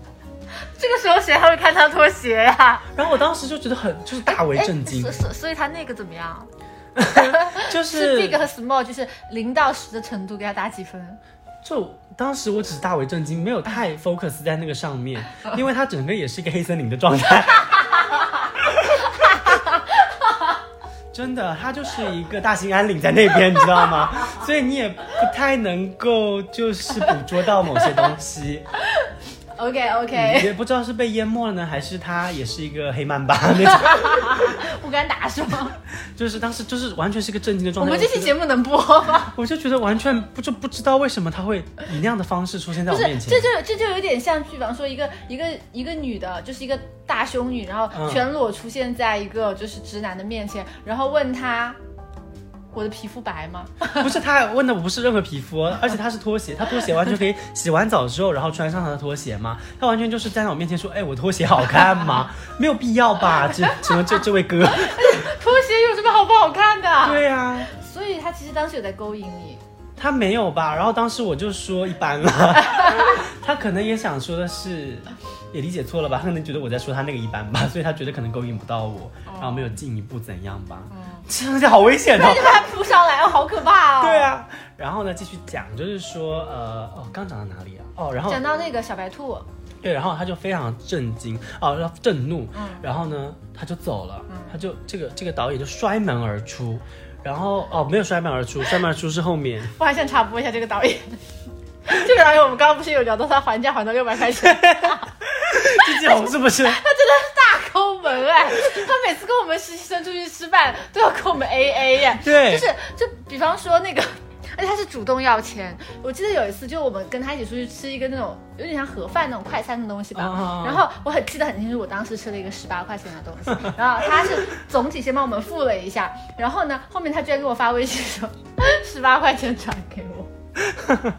[laughs] 这个时候谁还会看他拖鞋呀、？”然后我当时就觉得很就是大为震惊哎，所所所以他那个怎么样？[laughs] [laughs] 就是是 big 和 small，就是零到十的程度，给他打几分？就当时我只是大为震惊，没有太 focus 在那个上面，因为它整个也是一个黑森林的状态。真的，它就是一个大兴安岭在那边，你知道吗？所以你也不太能够就是捕捉到某些东西。OK OK，也不知道是被淹没了呢，还是他也是一个黑曼巴 [laughs] 那种，不敢打是吗？就是当时就是完全是个震惊的状态。我们这期节目能播吗？我就觉得完全不就不知道为什么他会以那样的方式出现在不是我面，前这。就这就有点像，比方说一个一个一个女的，就是一个大胸女，然后嗯全裸出现在一个就是直男的面前，然后问他。我的皮肤白吗？[laughs] 不是他问的不是任何皮肤，而且他是拖鞋，他拖鞋完全可以洗完澡之后，然后穿上他的拖鞋吗？他完全就是站在我面前说，哎，我拖鞋好看吗？[laughs] 没有必要吧？这请问这这位哥？[laughs] 拖鞋有什么好不好看的？对呀、所以他其实当时有在勾引你。他没有吧？然后当时我就说一般了，他可能也想说的是，也理解错了吧？他可能觉得我在说他那个一般吧，所以他觉得可能勾引不到我，然后没有进一步怎样吧？这样好危险哦。你把他扑上来，哦，好可怕哦！[laughs] 对，啊，然后呢，继续讲，就是说，呃，哦，刚讲到哪里啊？哦，然后讲到那个小白兔，对，然后他就非常震惊，哦，然后震怒，嗯然后呢，他就走了，他就这个这个导演就摔门而出，然后哦，没有摔门而出，[laughs] 摔门而出是后面，我还想插播一下这个导演。这个导演我们刚刚不是有聊到他还价还到六百块钱，[laughs] [laughs] 这季红是不是？[laughs] 他真的是大抠门哎！他每次跟我们实习生出去吃饭都要跟我们 A A 耶，对就是就比方说那个。[laughs] 而且他是主动要钱，我记得有一次，就我们跟他一起出去吃一个那种有点像盒饭那种快餐的东西吧。然后我很记得很清楚，我当时吃了一个十八块钱的东西，然后他是总体先帮我们付了一下，然后呢，后面他居然给我发微信说十八块钱转给我。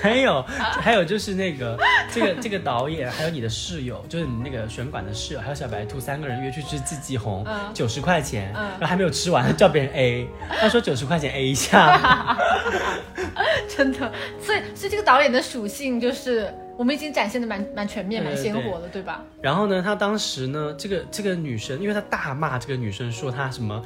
还有还有就是那个这个这个导演，还有你的室友，就是你那个选馆的室友，还有小白兔三个人约去吃季季红，嗯九十块钱，嗯然后还没有吃完，叫别人 A，[laughs] 他说九十块钱 A 一下，[laughs] 真的，所以所以这个导演的属性就是我们已经展现的蛮蛮全面、蛮鲜活的，对吧？然后呢，他当时呢，这个这个女生，因为他大骂这个女生说她什么。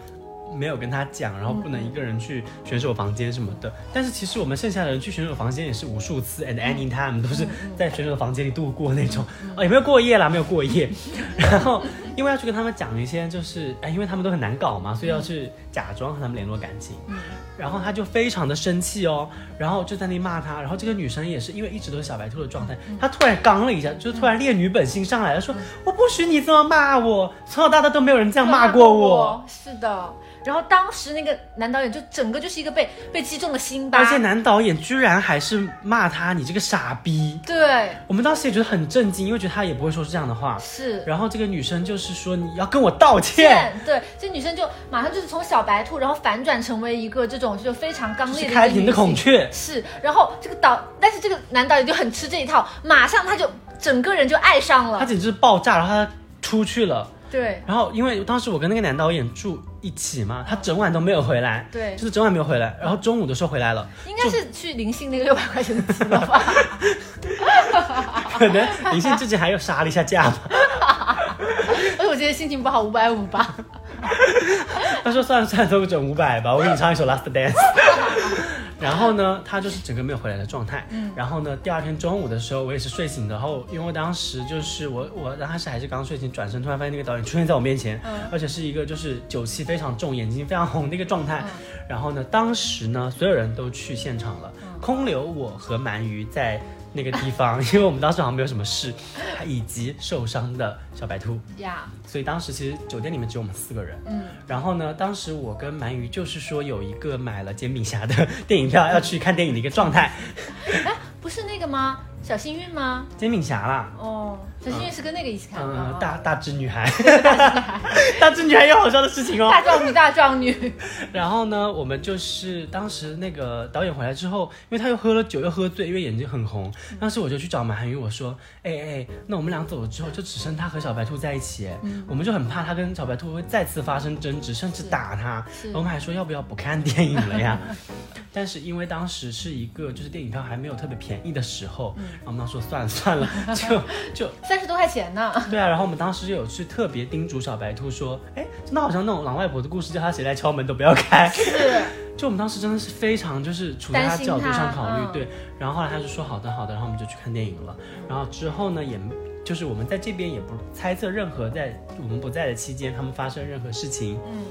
没有跟他讲，然后不能一个人去选手房间什么的。但是其实我们剩下的人去选手房间也是无数次，and any time 都是在选手的房间里度过那种，哦也没有过夜啦，没有过夜。然后因为要去跟他们讲一些，就是哎，因为他们都很难搞嘛，所以要去假装和他们联络感情。然后他就非常的生气哦，然后就在那骂他。然后这个女生也是因为一直都是小白兔的状态，她突然刚了一下，就突然烈女本性上来了，说我不许你这么骂我，从小到大都没有人这样骂过我。，是的。然后当时那个男导演就整个就是一个被被击中了心巴，而且男导演居然还是骂他你这个傻逼，对我们当时也觉得很震惊，因为觉得他也不会说出这样的话。是。然后这个女生就是说你要跟我道歉，[laughs] 对，这女生就马上就是从小白兔，然后反转成为一个这种就非常刚烈的开屏的孔雀。是，然后这个导，但是这个男导演就很吃这一套，马上他就整个人就爱上了。他简直是爆炸，然后他出去了。对然后因为当时我跟那个男导演住一起嘛，他整晚都没有回来，对就是整晚没有回来。然后中午的时候回来了，应该是去灵性那个六百块钱的机了吧？可能林信之前还有杀了一下价吧。[laughs] 而且我今天心情不好，五百五吧。他说算了算了，都整五百吧，我给你唱一首《Last Dance》。然后呢，他就是整个没有回来的状态。嗯。然后呢，第二天中午的时候，我也是睡醒的，然后因为当时就是我我当时还是刚睡醒，转身突然发现那个导演出现在我面前，嗯而且是一个就是酒气非常重、眼睛非常红的一个状态。嗯然后呢，当时呢，所有人都去现场了，嗯空留我和鳗鱼在那个地方，[laughs] 因为我们当时好像没有什么事，以及受伤的小白兔。呀，所以当时其实酒店里面只有我们四个人。嗯，然后呢，当时我跟鳗鱼就是说有一个买了煎饼侠的电影票要去看电影的一个状态，[laughs] 哎，不是那个吗？小幸运吗？煎饼侠啦。哦，小幸运是跟那个一起看的。嗯，哦大大只女孩，[laughs] 大只 [laughs] 女孩有好笑的事情哦。大壮女，大壮女。[laughs] 然后呢，我们就是当时那个导演回来之后，因为他又喝了酒又喝醉，因为眼睛很红。当时我就去找马涵宇，我说：“哎哎，那我们俩走了之后，就只剩他和小白兔在一起，哎，我们就很怕他跟小白兔会再次发生争执，甚至打他。我们还说要不要不看电影了呀？但是因为当时是一个就是电影票还没有特别便宜的时候，然后我们说算了算了，就就三十多块钱呢。对啊，然后我们当时就有去特别叮嘱小白兔说，哎，真的好像那种狼外婆的故事，叫他谁来敲门都不要开。是，就我们当时真的是非常就是处在他角度上考虑，嗯对。然后后来他就说好的好的，然后我们就去看电影了。然后之后呢，也就是我们在这边也不猜测任何在我们不在的期间他们发生任何事情。嗯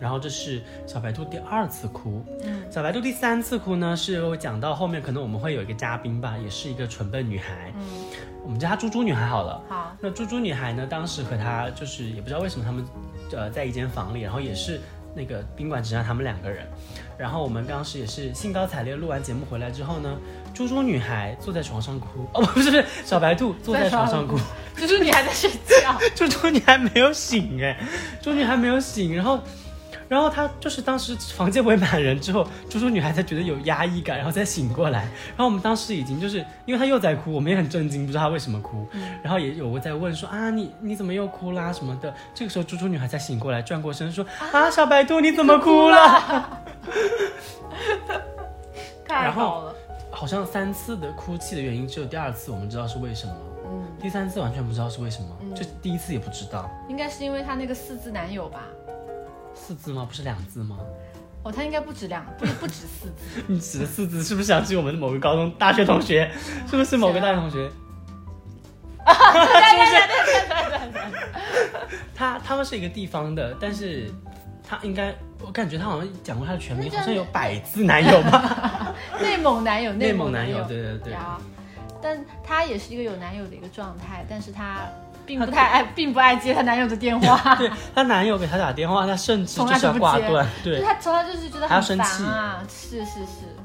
然后这是小白兔第二次哭，嗯小白兔第三次哭呢，是我讲到后面可能我们会有一个嘉宾吧，也是一个蠢笨女孩，嗯我们叫她猪猪女孩好了。好，那猪猪女孩呢，当时和她就是也不知道为什么他们呃在一间房里，然后也是那个宾馆只剩下他们两个人。然后我们当时也是兴高采烈录完节目回来之后呢，猪猪女孩坐在床上哭，哦 [laughs] 不是不是，小白兔坐在床上哭，猪猪女孩在睡觉，[laughs] 猪猪女孩没有醒哎，猪女孩没有醒，然后。然后她就是当时房间围满人之后，猪猪女孩才觉得有压抑感，然后再醒过来。然后我们当时已经就是因为她又在哭，我们也很震惊，不知道她为什么哭。然后也有在问说啊你你怎么又哭啦什么的。这个时候猪猪女孩才醒过来，转过身说啊小白兔你怎么哭了？[laughs] 太好了。好像三次的哭泣的原因，只有第二次我们知道是为什么。嗯。第三次完全不知道是为什么，就第一次也不知道。应该是因为她那个四字男友吧。四字吗？不是两字吗？哦，他应该不止两，不不止四字。[laughs] 你指的四字是不是想起我们的某个高中大学同学？是不是某个大学同学？啊，对对对对对对他他们是一个地方的，但是他应该，我感觉他好像讲过他的全名，好像有百字男友吧？[laughs] 内蒙男友，内蒙男友，对对对。但他也是一个有男友的一个状态，但是他。并不太爱，并不爱接她男友的电话。[laughs] 对她男友给她打电话，她甚至就是要挂断。对，她从来就是觉得很烦啊。是是是。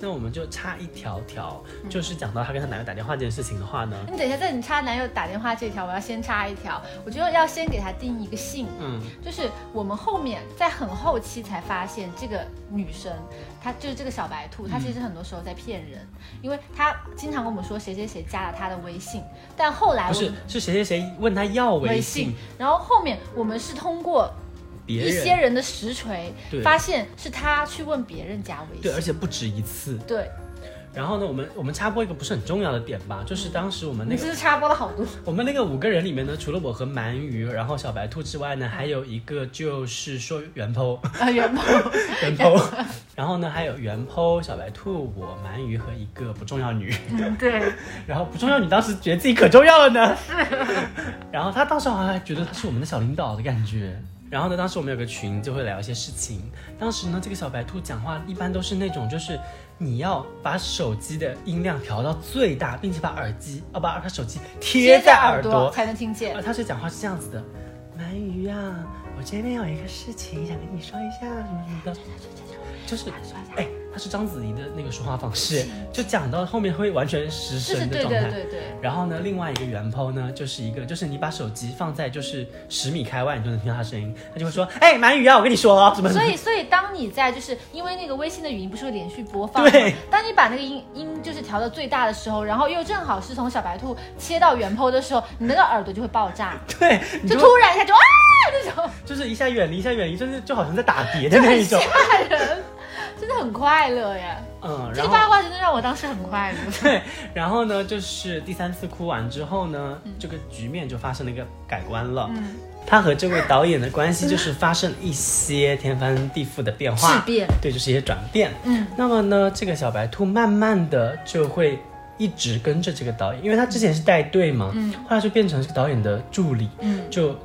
那我们就插一条条，就是讲到她跟她男友打电话这件事情的话呢。你等一下，在你插男友打电话这条，我要先插一条。我觉得要先给他定一个性，嗯，就是我们后面在很后期才发现，这个女生她就是这个小白兔，她其实很多时候在骗人，因为她经常跟我们说谁谁谁加了她的微信，但后来不是是谁谁谁问她要微信，然后后面我们是通过。一些人的实锤，发现是他去问别人加微信，对，而且不止一次，对。然后呢，我们我们插播一个不是很重要的点吧，就是当时我们那个，你是插播了好多。我们那个五个人里面呢，除了我和鳗鱼，然后小白兔之外呢，还有一个就是说袁剖啊袁剖袁剖，然后呢还有袁剖小白兔我鳗鱼和一个不重要女，对。[laughs] 然后不重要女当时觉得自己可重要了呢，是。[laughs] 然后她当时好像还觉得她是我们的小领导的感觉。然后呢，当时我们有个群，就会聊一些事情。当时呢，这个小白兔讲话一般都是那种，就是你要把手机的音量调到最大，并且把耳机，哦，把把手机贴在耳朵才能听见。他是讲话是这样子的，鳗鱼啊，我这边有一个事情想跟你说一下，什么什么的，就是，哎。他是章子怡的那个说话方式，就讲到后面会完全失声的状态。对对对对。然后呢，另外一个原 po 呢，就是一个，就是你把手机放在就是十米开外，你就能听到他声音。他就会说：“哎，满鱼啊，我跟你说，什么？”所以，所以当你在就是因为那个微信的语音不是会连续播放吗对。当你把那个音音就是调到最大的时候，然后又正好是从小白兔切到原 po 的时候，你那个耳朵就会爆炸。对。就突然一下就啊那种。就是一下远离，一下远离，就是就好像在打碟的那一种。吓人。真的很快乐呀，嗯，这个八卦真的让我当时很快乐。[laughs] 对，然后呢，就是第三次哭完之后呢，这个局面就发生了一个改观了。嗯，他和这位导演的关系就是发生了一些天翻地覆的变化，质变，对，就是一些转变。嗯，那么呢，这个小白兔慢慢的就会一直跟着这个导演，因为他之前是带队嘛，嗯，后来就变成这个导演的助理，嗯，就。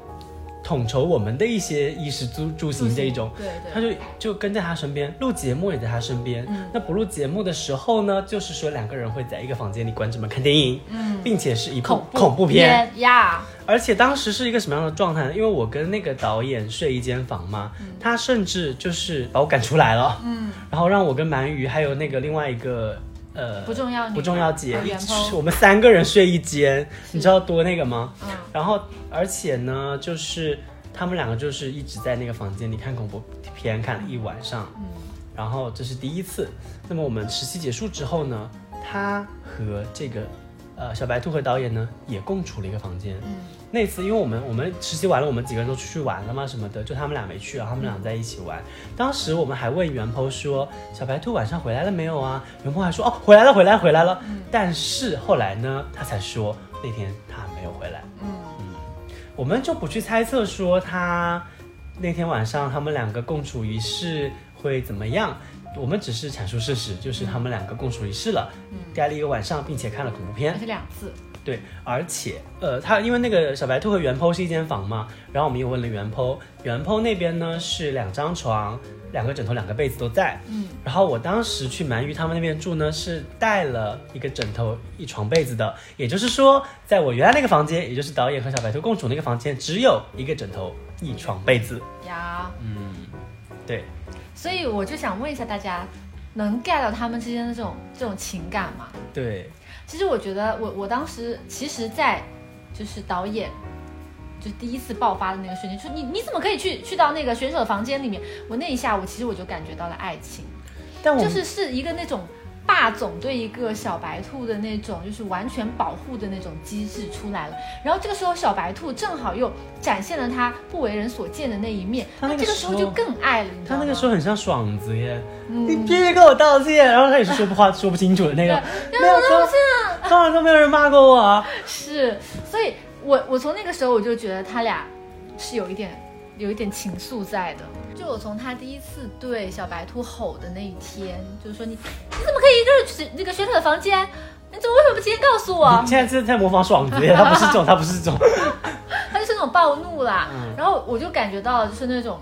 统筹我们的一些衣食住住行这一种，对对，他就就跟在他身边，录节目也在他身边。嗯，那不录节目的时候呢，就是说两个人会在一个房间里关着门看电影，嗯，并且是一部恐怖片呀。而且当时是一个什么样的状态呢？因为我跟那个导演睡一间房嘛，他甚至就是把我赶出来了，嗯，然后让我跟鳗鱼还有那个另外一个。呃，不重要，不重要姐，我们三个人睡一间，你知道多那个吗？嗯，然后而且呢，就是他们两个就是一直在那个房间里看恐怖片，看了一晚上。嗯，然后这是第一次。那么我们实习结束之后呢，他和这个呃小白兔和导演呢也共处了一个房间。嗯。那次，因为我们我们实习完了，我们几个人都出去玩了嘛，什么的，就他们俩没去，然后他们俩在一起玩。当时我们还问袁坡说：“小白兔晚上回来了没有啊？”袁坡还说：“哦，回来了，回来，回来了。”但是后来呢，他才说那天他没有回来。嗯嗯，我们就不去猜测说他那天晚上他们两个共处一室会怎么样，我们只是阐述事实，就是他们两个共处一室了，待了一个晚上，并且看了恐怖片，而且两次。对，而且呃，他因为那个小白兔和袁剖是一间房嘛，然后我们又问了袁剖，袁剖那边呢是两张床。两个枕头、两个被子都在，嗯，然后我当时去鳗鱼他们那边住呢，是带了一个枕头、一床被子的，也就是说，在我原来那个房间，也就是导演和小白兔共处那个房间，只有一个枕头、一床被子。呀，嗯，对，所以我就想问一下大家，能 get 到他们之间的这种这种情感吗？对，其实我觉得我我当时其实，在就是导演。就第一次爆发的那个瞬间，说你你怎么可以去去到那个选手的房间里面？我那一下，我其实我就感觉到了爱情，但我就是是一个那种霸总对一个小白兔的那种，就是完全保护的那种机制出来了。然后这个时候，小白兔正好又展现了他不为人所见的那一面，那这个时候就更爱了。你知道吗？他那个时候很像爽子耶，嗯、你必须跟我道歉。然后他也是说不话说不清楚的那个，[laughs] 没有道歉，从来都没有人骂过我。是，所以。我我从那个时候我就觉得他俩是有一点有一点情愫在的。就我从他第一次对小白兔吼的那一天，就是说你你怎么可以就是那个选手的房间？你怎么为什么不直接告诉我？你现在是在模仿爽子，[laughs] 他不是这种，他不是这种，他就是那种暴怒啦。然后我就感觉到就是那种，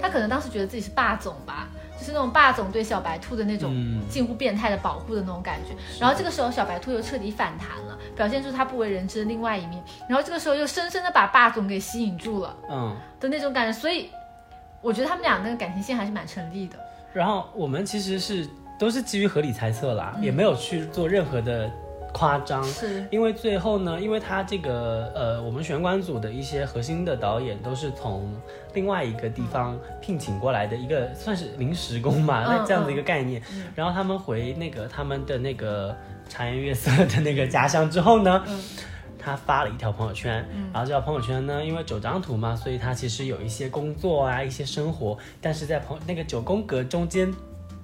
他可能当时觉得自己是霸总吧。就是那种霸总对小白兔的那种近乎变态的保护的那种感觉，然后这个时候小白兔又彻底反弹了，表现出他不为人知的另外一面，然后这个时候又深深的把霸总给吸引住了，嗯的那种感觉，所以我觉得他们俩那个感情线还是蛮成立的。然后我们其实是都是基于合理猜测啦，也没有去做任何的。夸张，是。因为最后呢，因为他这个呃，我们玄关组的一些核心的导演都是从另外一个地方聘请过来的一个算是临时工嘛，那这样的一个概念。然后他们回那个他们的那个茶颜悦色的那个家乡之后呢，他发了一条朋友圈，然后这条朋友圈呢，因为九张图嘛，所以他其实有一些工作啊，一些生活，但是在朋那个九宫格中间。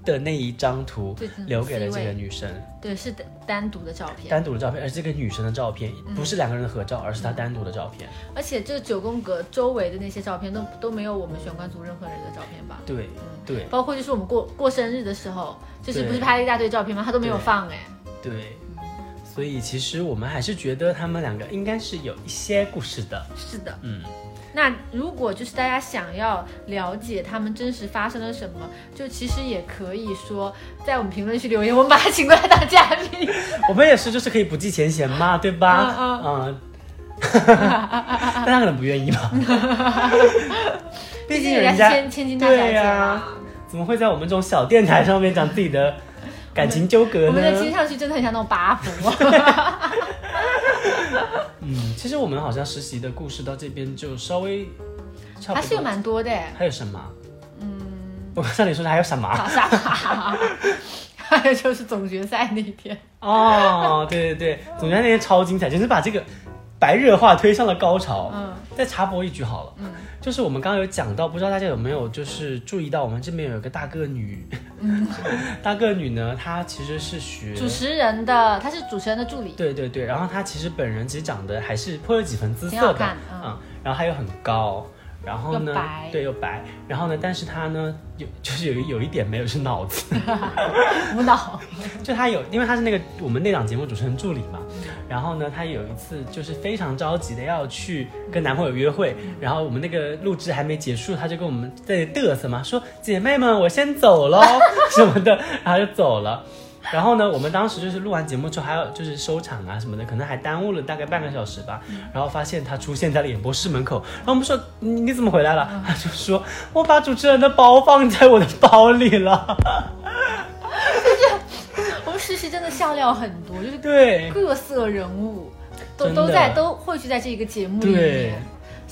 的那一张图留给了这个女生，对，是单独的照片，单独的照片，而这个女生的照片不是两个人的合照，而是她单独的照片。而且这九宫格周围的那些照片都都没有我们玄关组任何人的照片吧？对，对，包括就是我们过过生日的时候，就是不是拍了一大堆照片吗？他都没有放哎。对，所以其实我们还是觉得他们两个应该是有一些故事的。是的，嗯。那如果就是大家想要了解他们真实发生了什么，就其实也可以说在我们评论区留言，我们把他请过来当嘉宾。[laughs] 我们也是，就是可以不计前嫌嘛，对吧？嗯嗯。[laughs] 但他可能不愿意吧。毕竟人家千千金大小姐啊，怎么会在我们这种小电台上面讲自己的感情纠葛呢？我们的听上去真的很像那种八婆。[laughs] 嗯，其实我们好像实习的故事到这边就稍微，还是有蛮多的。还有什么？嗯，我像你说的还有什么？啥？[laughs] 还有就是总决赛那一天。哦，对对对，总决赛那天超精彩，就是把这个白热化推上了高潮。嗯，再插播一句好了。嗯。就是我们刚刚有讲到，不知道大家有没有就是注意到，我们这边有一个大个女，[laughs] 大个女呢，她其实是学主持人的，她是主持人的助理。对对对，然后她其实本人其实长得还是颇有几分姿色的，嗯，然后她又很高。然后呢？对，又白。然后呢？但是他呢，有 [laughs] 就是有有一点没有是脑子，[laughs] 无脑。[laughs] 就他有，因为他是那个我们那档节目主持人助理嘛。然后呢，他有一次就是非常着急的要去跟男朋友约会，然后我们那个录制还没结束，他就跟我们在嘚瑟嘛，说姐妹们，我先走喽什么的，然后就走了。然后呢，我们当时就是录完节目之后，还要就是收场啊什么的，可能还耽误了大概半个小时吧。然后发现他出现在了演播室门口，[laughs] 然后我们说你你怎么回来了？他就说我把主持人的包放在我的包里了。[laughs] 就是我们实习真的笑料很多，就是对各色人物都都在都汇聚在这个节目里面。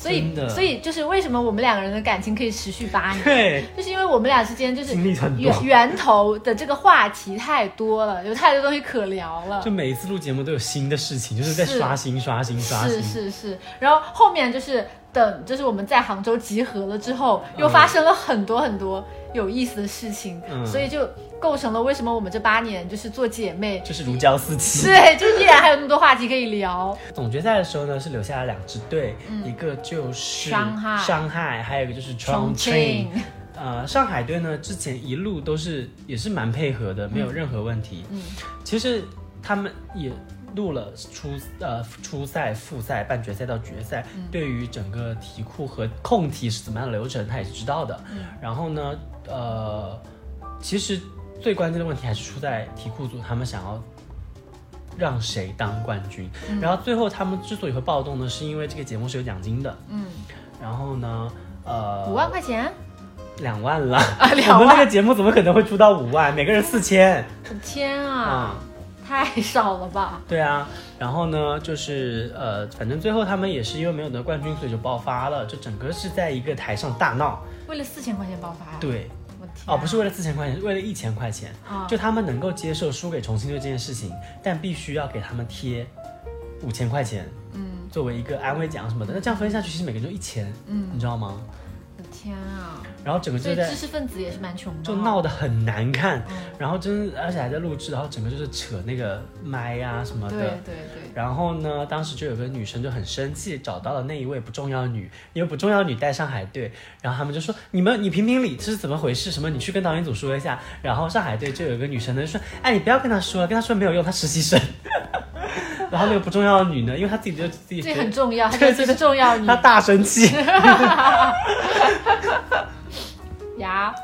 所以，所以就是为什么我们两个人的感情可以持续八年？对，就是因为我们俩之间就是源源头的这个话题太多了，有太多东西可聊了。就每一次录节目都有新的事情，就是在刷新、刷新、刷新。是是是，然后后面就是等，就是我们在杭州集合了之后，又发生了很多很多有意思的事情，所以就。构成了为什么我们这八年就是做姐妹，就是如胶似漆，对，就依然还有那么多话题可以聊。[laughs] 总决赛的时候呢，是留下了两支队，一个就是上海，上海，还有一个就是重庆。呃，上海队呢，之前一路都是也是蛮配合的，没有任何问题。嗯，其实他们也录了初呃初赛、复赛、半决赛到决赛，对于整个题库和控题是怎么样的流程，他也是知道的。然后呢，呃，其实最关键的问题还是出在题库组，他们想要让谁当冠军。然后最后他们之所以会暴动呢，是因为这个节目是有奖金的。嗯，然后呢，呃，五万块钱，两万了。啊两万我们那个节目怎么可能会出到五万？每个人四千。我的天啊、啊，太少了吧？对啊，然后呢，就是呃，反正最后他们也是因为没有得冠军，所以就爆发了，就整个是在一个台上大闹。为了四千块钱爆发呀？对，哦，不是为了四千块钱，是为了一千块钱。啊，就他们能够接受输给重庆队这件事情，但必须要给他们贴五千块钱嗯作为一个安慰奖什么的。那这样分下去，其实每个人就一千，嗯，你知道吗？我的天啊！然后整个就在知识分子也是蛮穷的，就闹。得很难看，嗯，然后真而且还在录制，然后整个就是扯那个麦呀、什么的。对对对，然后呢，当时就有个女生就很生气，找到了那一位不重要女，因为不重要女带上海队，然后他们就说你们你评评理，这是怎么回事？什么你去跟导演组说一下。然后上海队就有一个女生呢就说，哎你不要跟他说了，跟他说没有用，他实习生。[laughs] 然后那个不重要的女呢，因为她自己就自己这很重要，它 [laughs] 对就是个重要女她大生气。[laughs] 呀。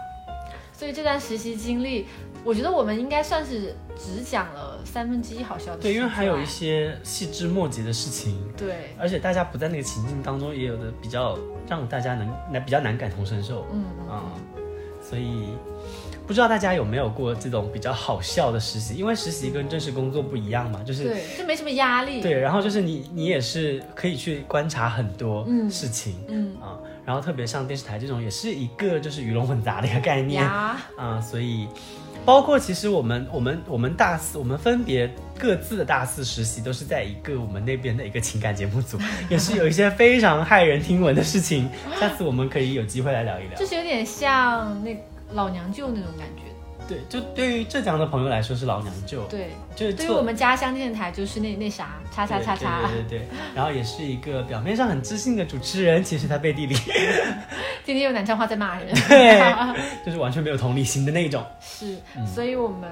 所以这段实习经历，我觉得我们应该算是只讲了三分之一好笑的事。对，因为还有一些细枝末节的事情。对，而且大家不在那个情境当中，也有的比较让大家能难比较难感同身受嗯啊、所以不知道大家有没有过这种比较好笑的实习？因为实习跟正式工作不一样嘛，就是对，就没什么压力。对，然后就是你你也是可以去观察很多嗯事情嗯啊、然后特别像电视台这种，也是一个就是鱼龙混杂的一个概念啊、呀，所以。包括其实我们我们我们大四，我们分别各自的大四实习都是在一个我们那边的一个情感节目组，[laughs] 也是有一些非常骇人听闻的事情。下次我们可以有机会来聊一聊。就是有点像那老娘舅那种感觉。对，就对于浙江的朋友来说是老娘舅，对，就是对于我们家乡电台就是那那啥，叉叉叉叉。对对对对对，然后也是一个表面上很自信的主持人，其实他背地里 [laughs] 天天用南昌话在骂人。对，[laughs] 就是完全没有同理心的那种。是，嗯所以我们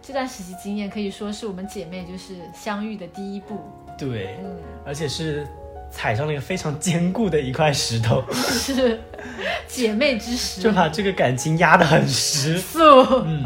这段实习经验可以说是我们姐妹就是相遇的第一步。对，嗯，而且是踩上了一个非常坚固的一块石头，[laughs] 是姐妹之石。就把这个感情压得很实。素。嗯，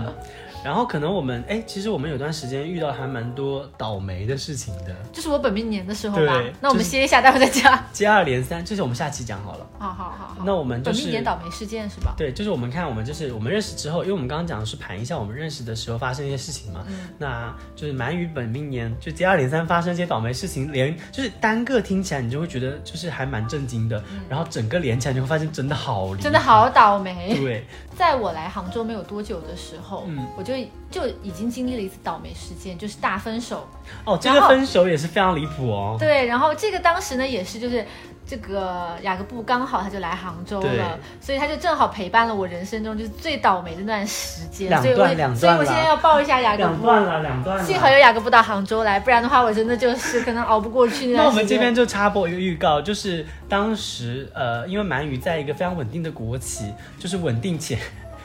然后可能我们哎，其实我们有段时间遇到还蛮多倒霉的事情的，就是我本命年的时候吧对。那我们歇一下，待会再讲。接二连三，这是我们下期讲好了。好好好好。那我们就本是命年倒霉事件是吧？对，就是我们看，我们就是我们认识之后，因为我们刚刚讲的是盘一下我们认识的时候发生一些事情嘛，嗯那就是鳗鱼本命年就接二连三发生一些倒霉事情，连就是单个听起来你就会觉得就是还蛮震惊的，然后整个连起来你会发现真的好真的好倒霉。对，在我来杭州没有多久的时候，嗯我就就已经经历了一次倒霉事件，就是大分手。哦，这个分手也是非常离谱哦。对，然后这个当时呢也是就是。这个雅各布刚好他就来杭州了，所以他就正好陪伴了我人生中就是最倒霉的那段时间。两所以我段所以我现在要报一下雅各布。两段了，两段了。幸好有雅各布到杭州来，不然的话我真的就是可能熬不过去那那。我们这边就插播一个预告，就是当时呃，因为鳗鱼在一个非常稳定的国企，就是稳定且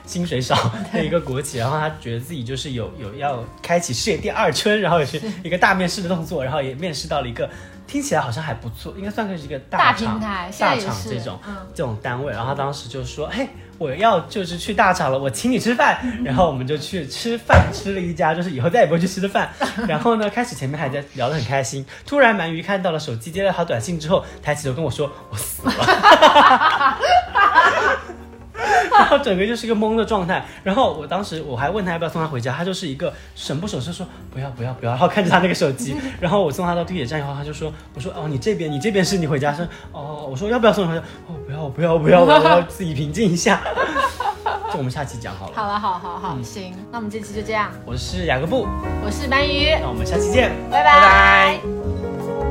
薪水少 [laughs] 的一个国企，然后他觉得自己就是有有要开启事业第二春，然后也是一个大面试的动作，然后也面试到了一个听起来好像还不错，应该算是一个大厂平台大厂这种、嗯这种单位，然后他当时就说，嘿。我要就是去大厂了，我请你吃饭，[laughs] 然后我们就去吃饭，吃了一家就是以后再也不会去吃的饭。[laughs] 然后呢，开始前面还在聊得很开心，突然鳗鱼看到了手机，接到他短信之后，抬起头跟我说我死了，[laughs] 然后整个就是一个懵的状态。然后我当时我还问他要不要送他回家，他就是一个神不守舍说不要不要不要，然后看着他那个手机。然后我送他到地铁站以后，他就说我说哦你这边你这边是你回家是哦，我说要不要送你回家？哦不要不要不要，我要 [laughs] 自己平静一下。就我们下期讲好了。好了，好好好，嗯行，那我们这期就这样。我是雅各布，我是鳗鱼，那我们下期见，拜拜拜拜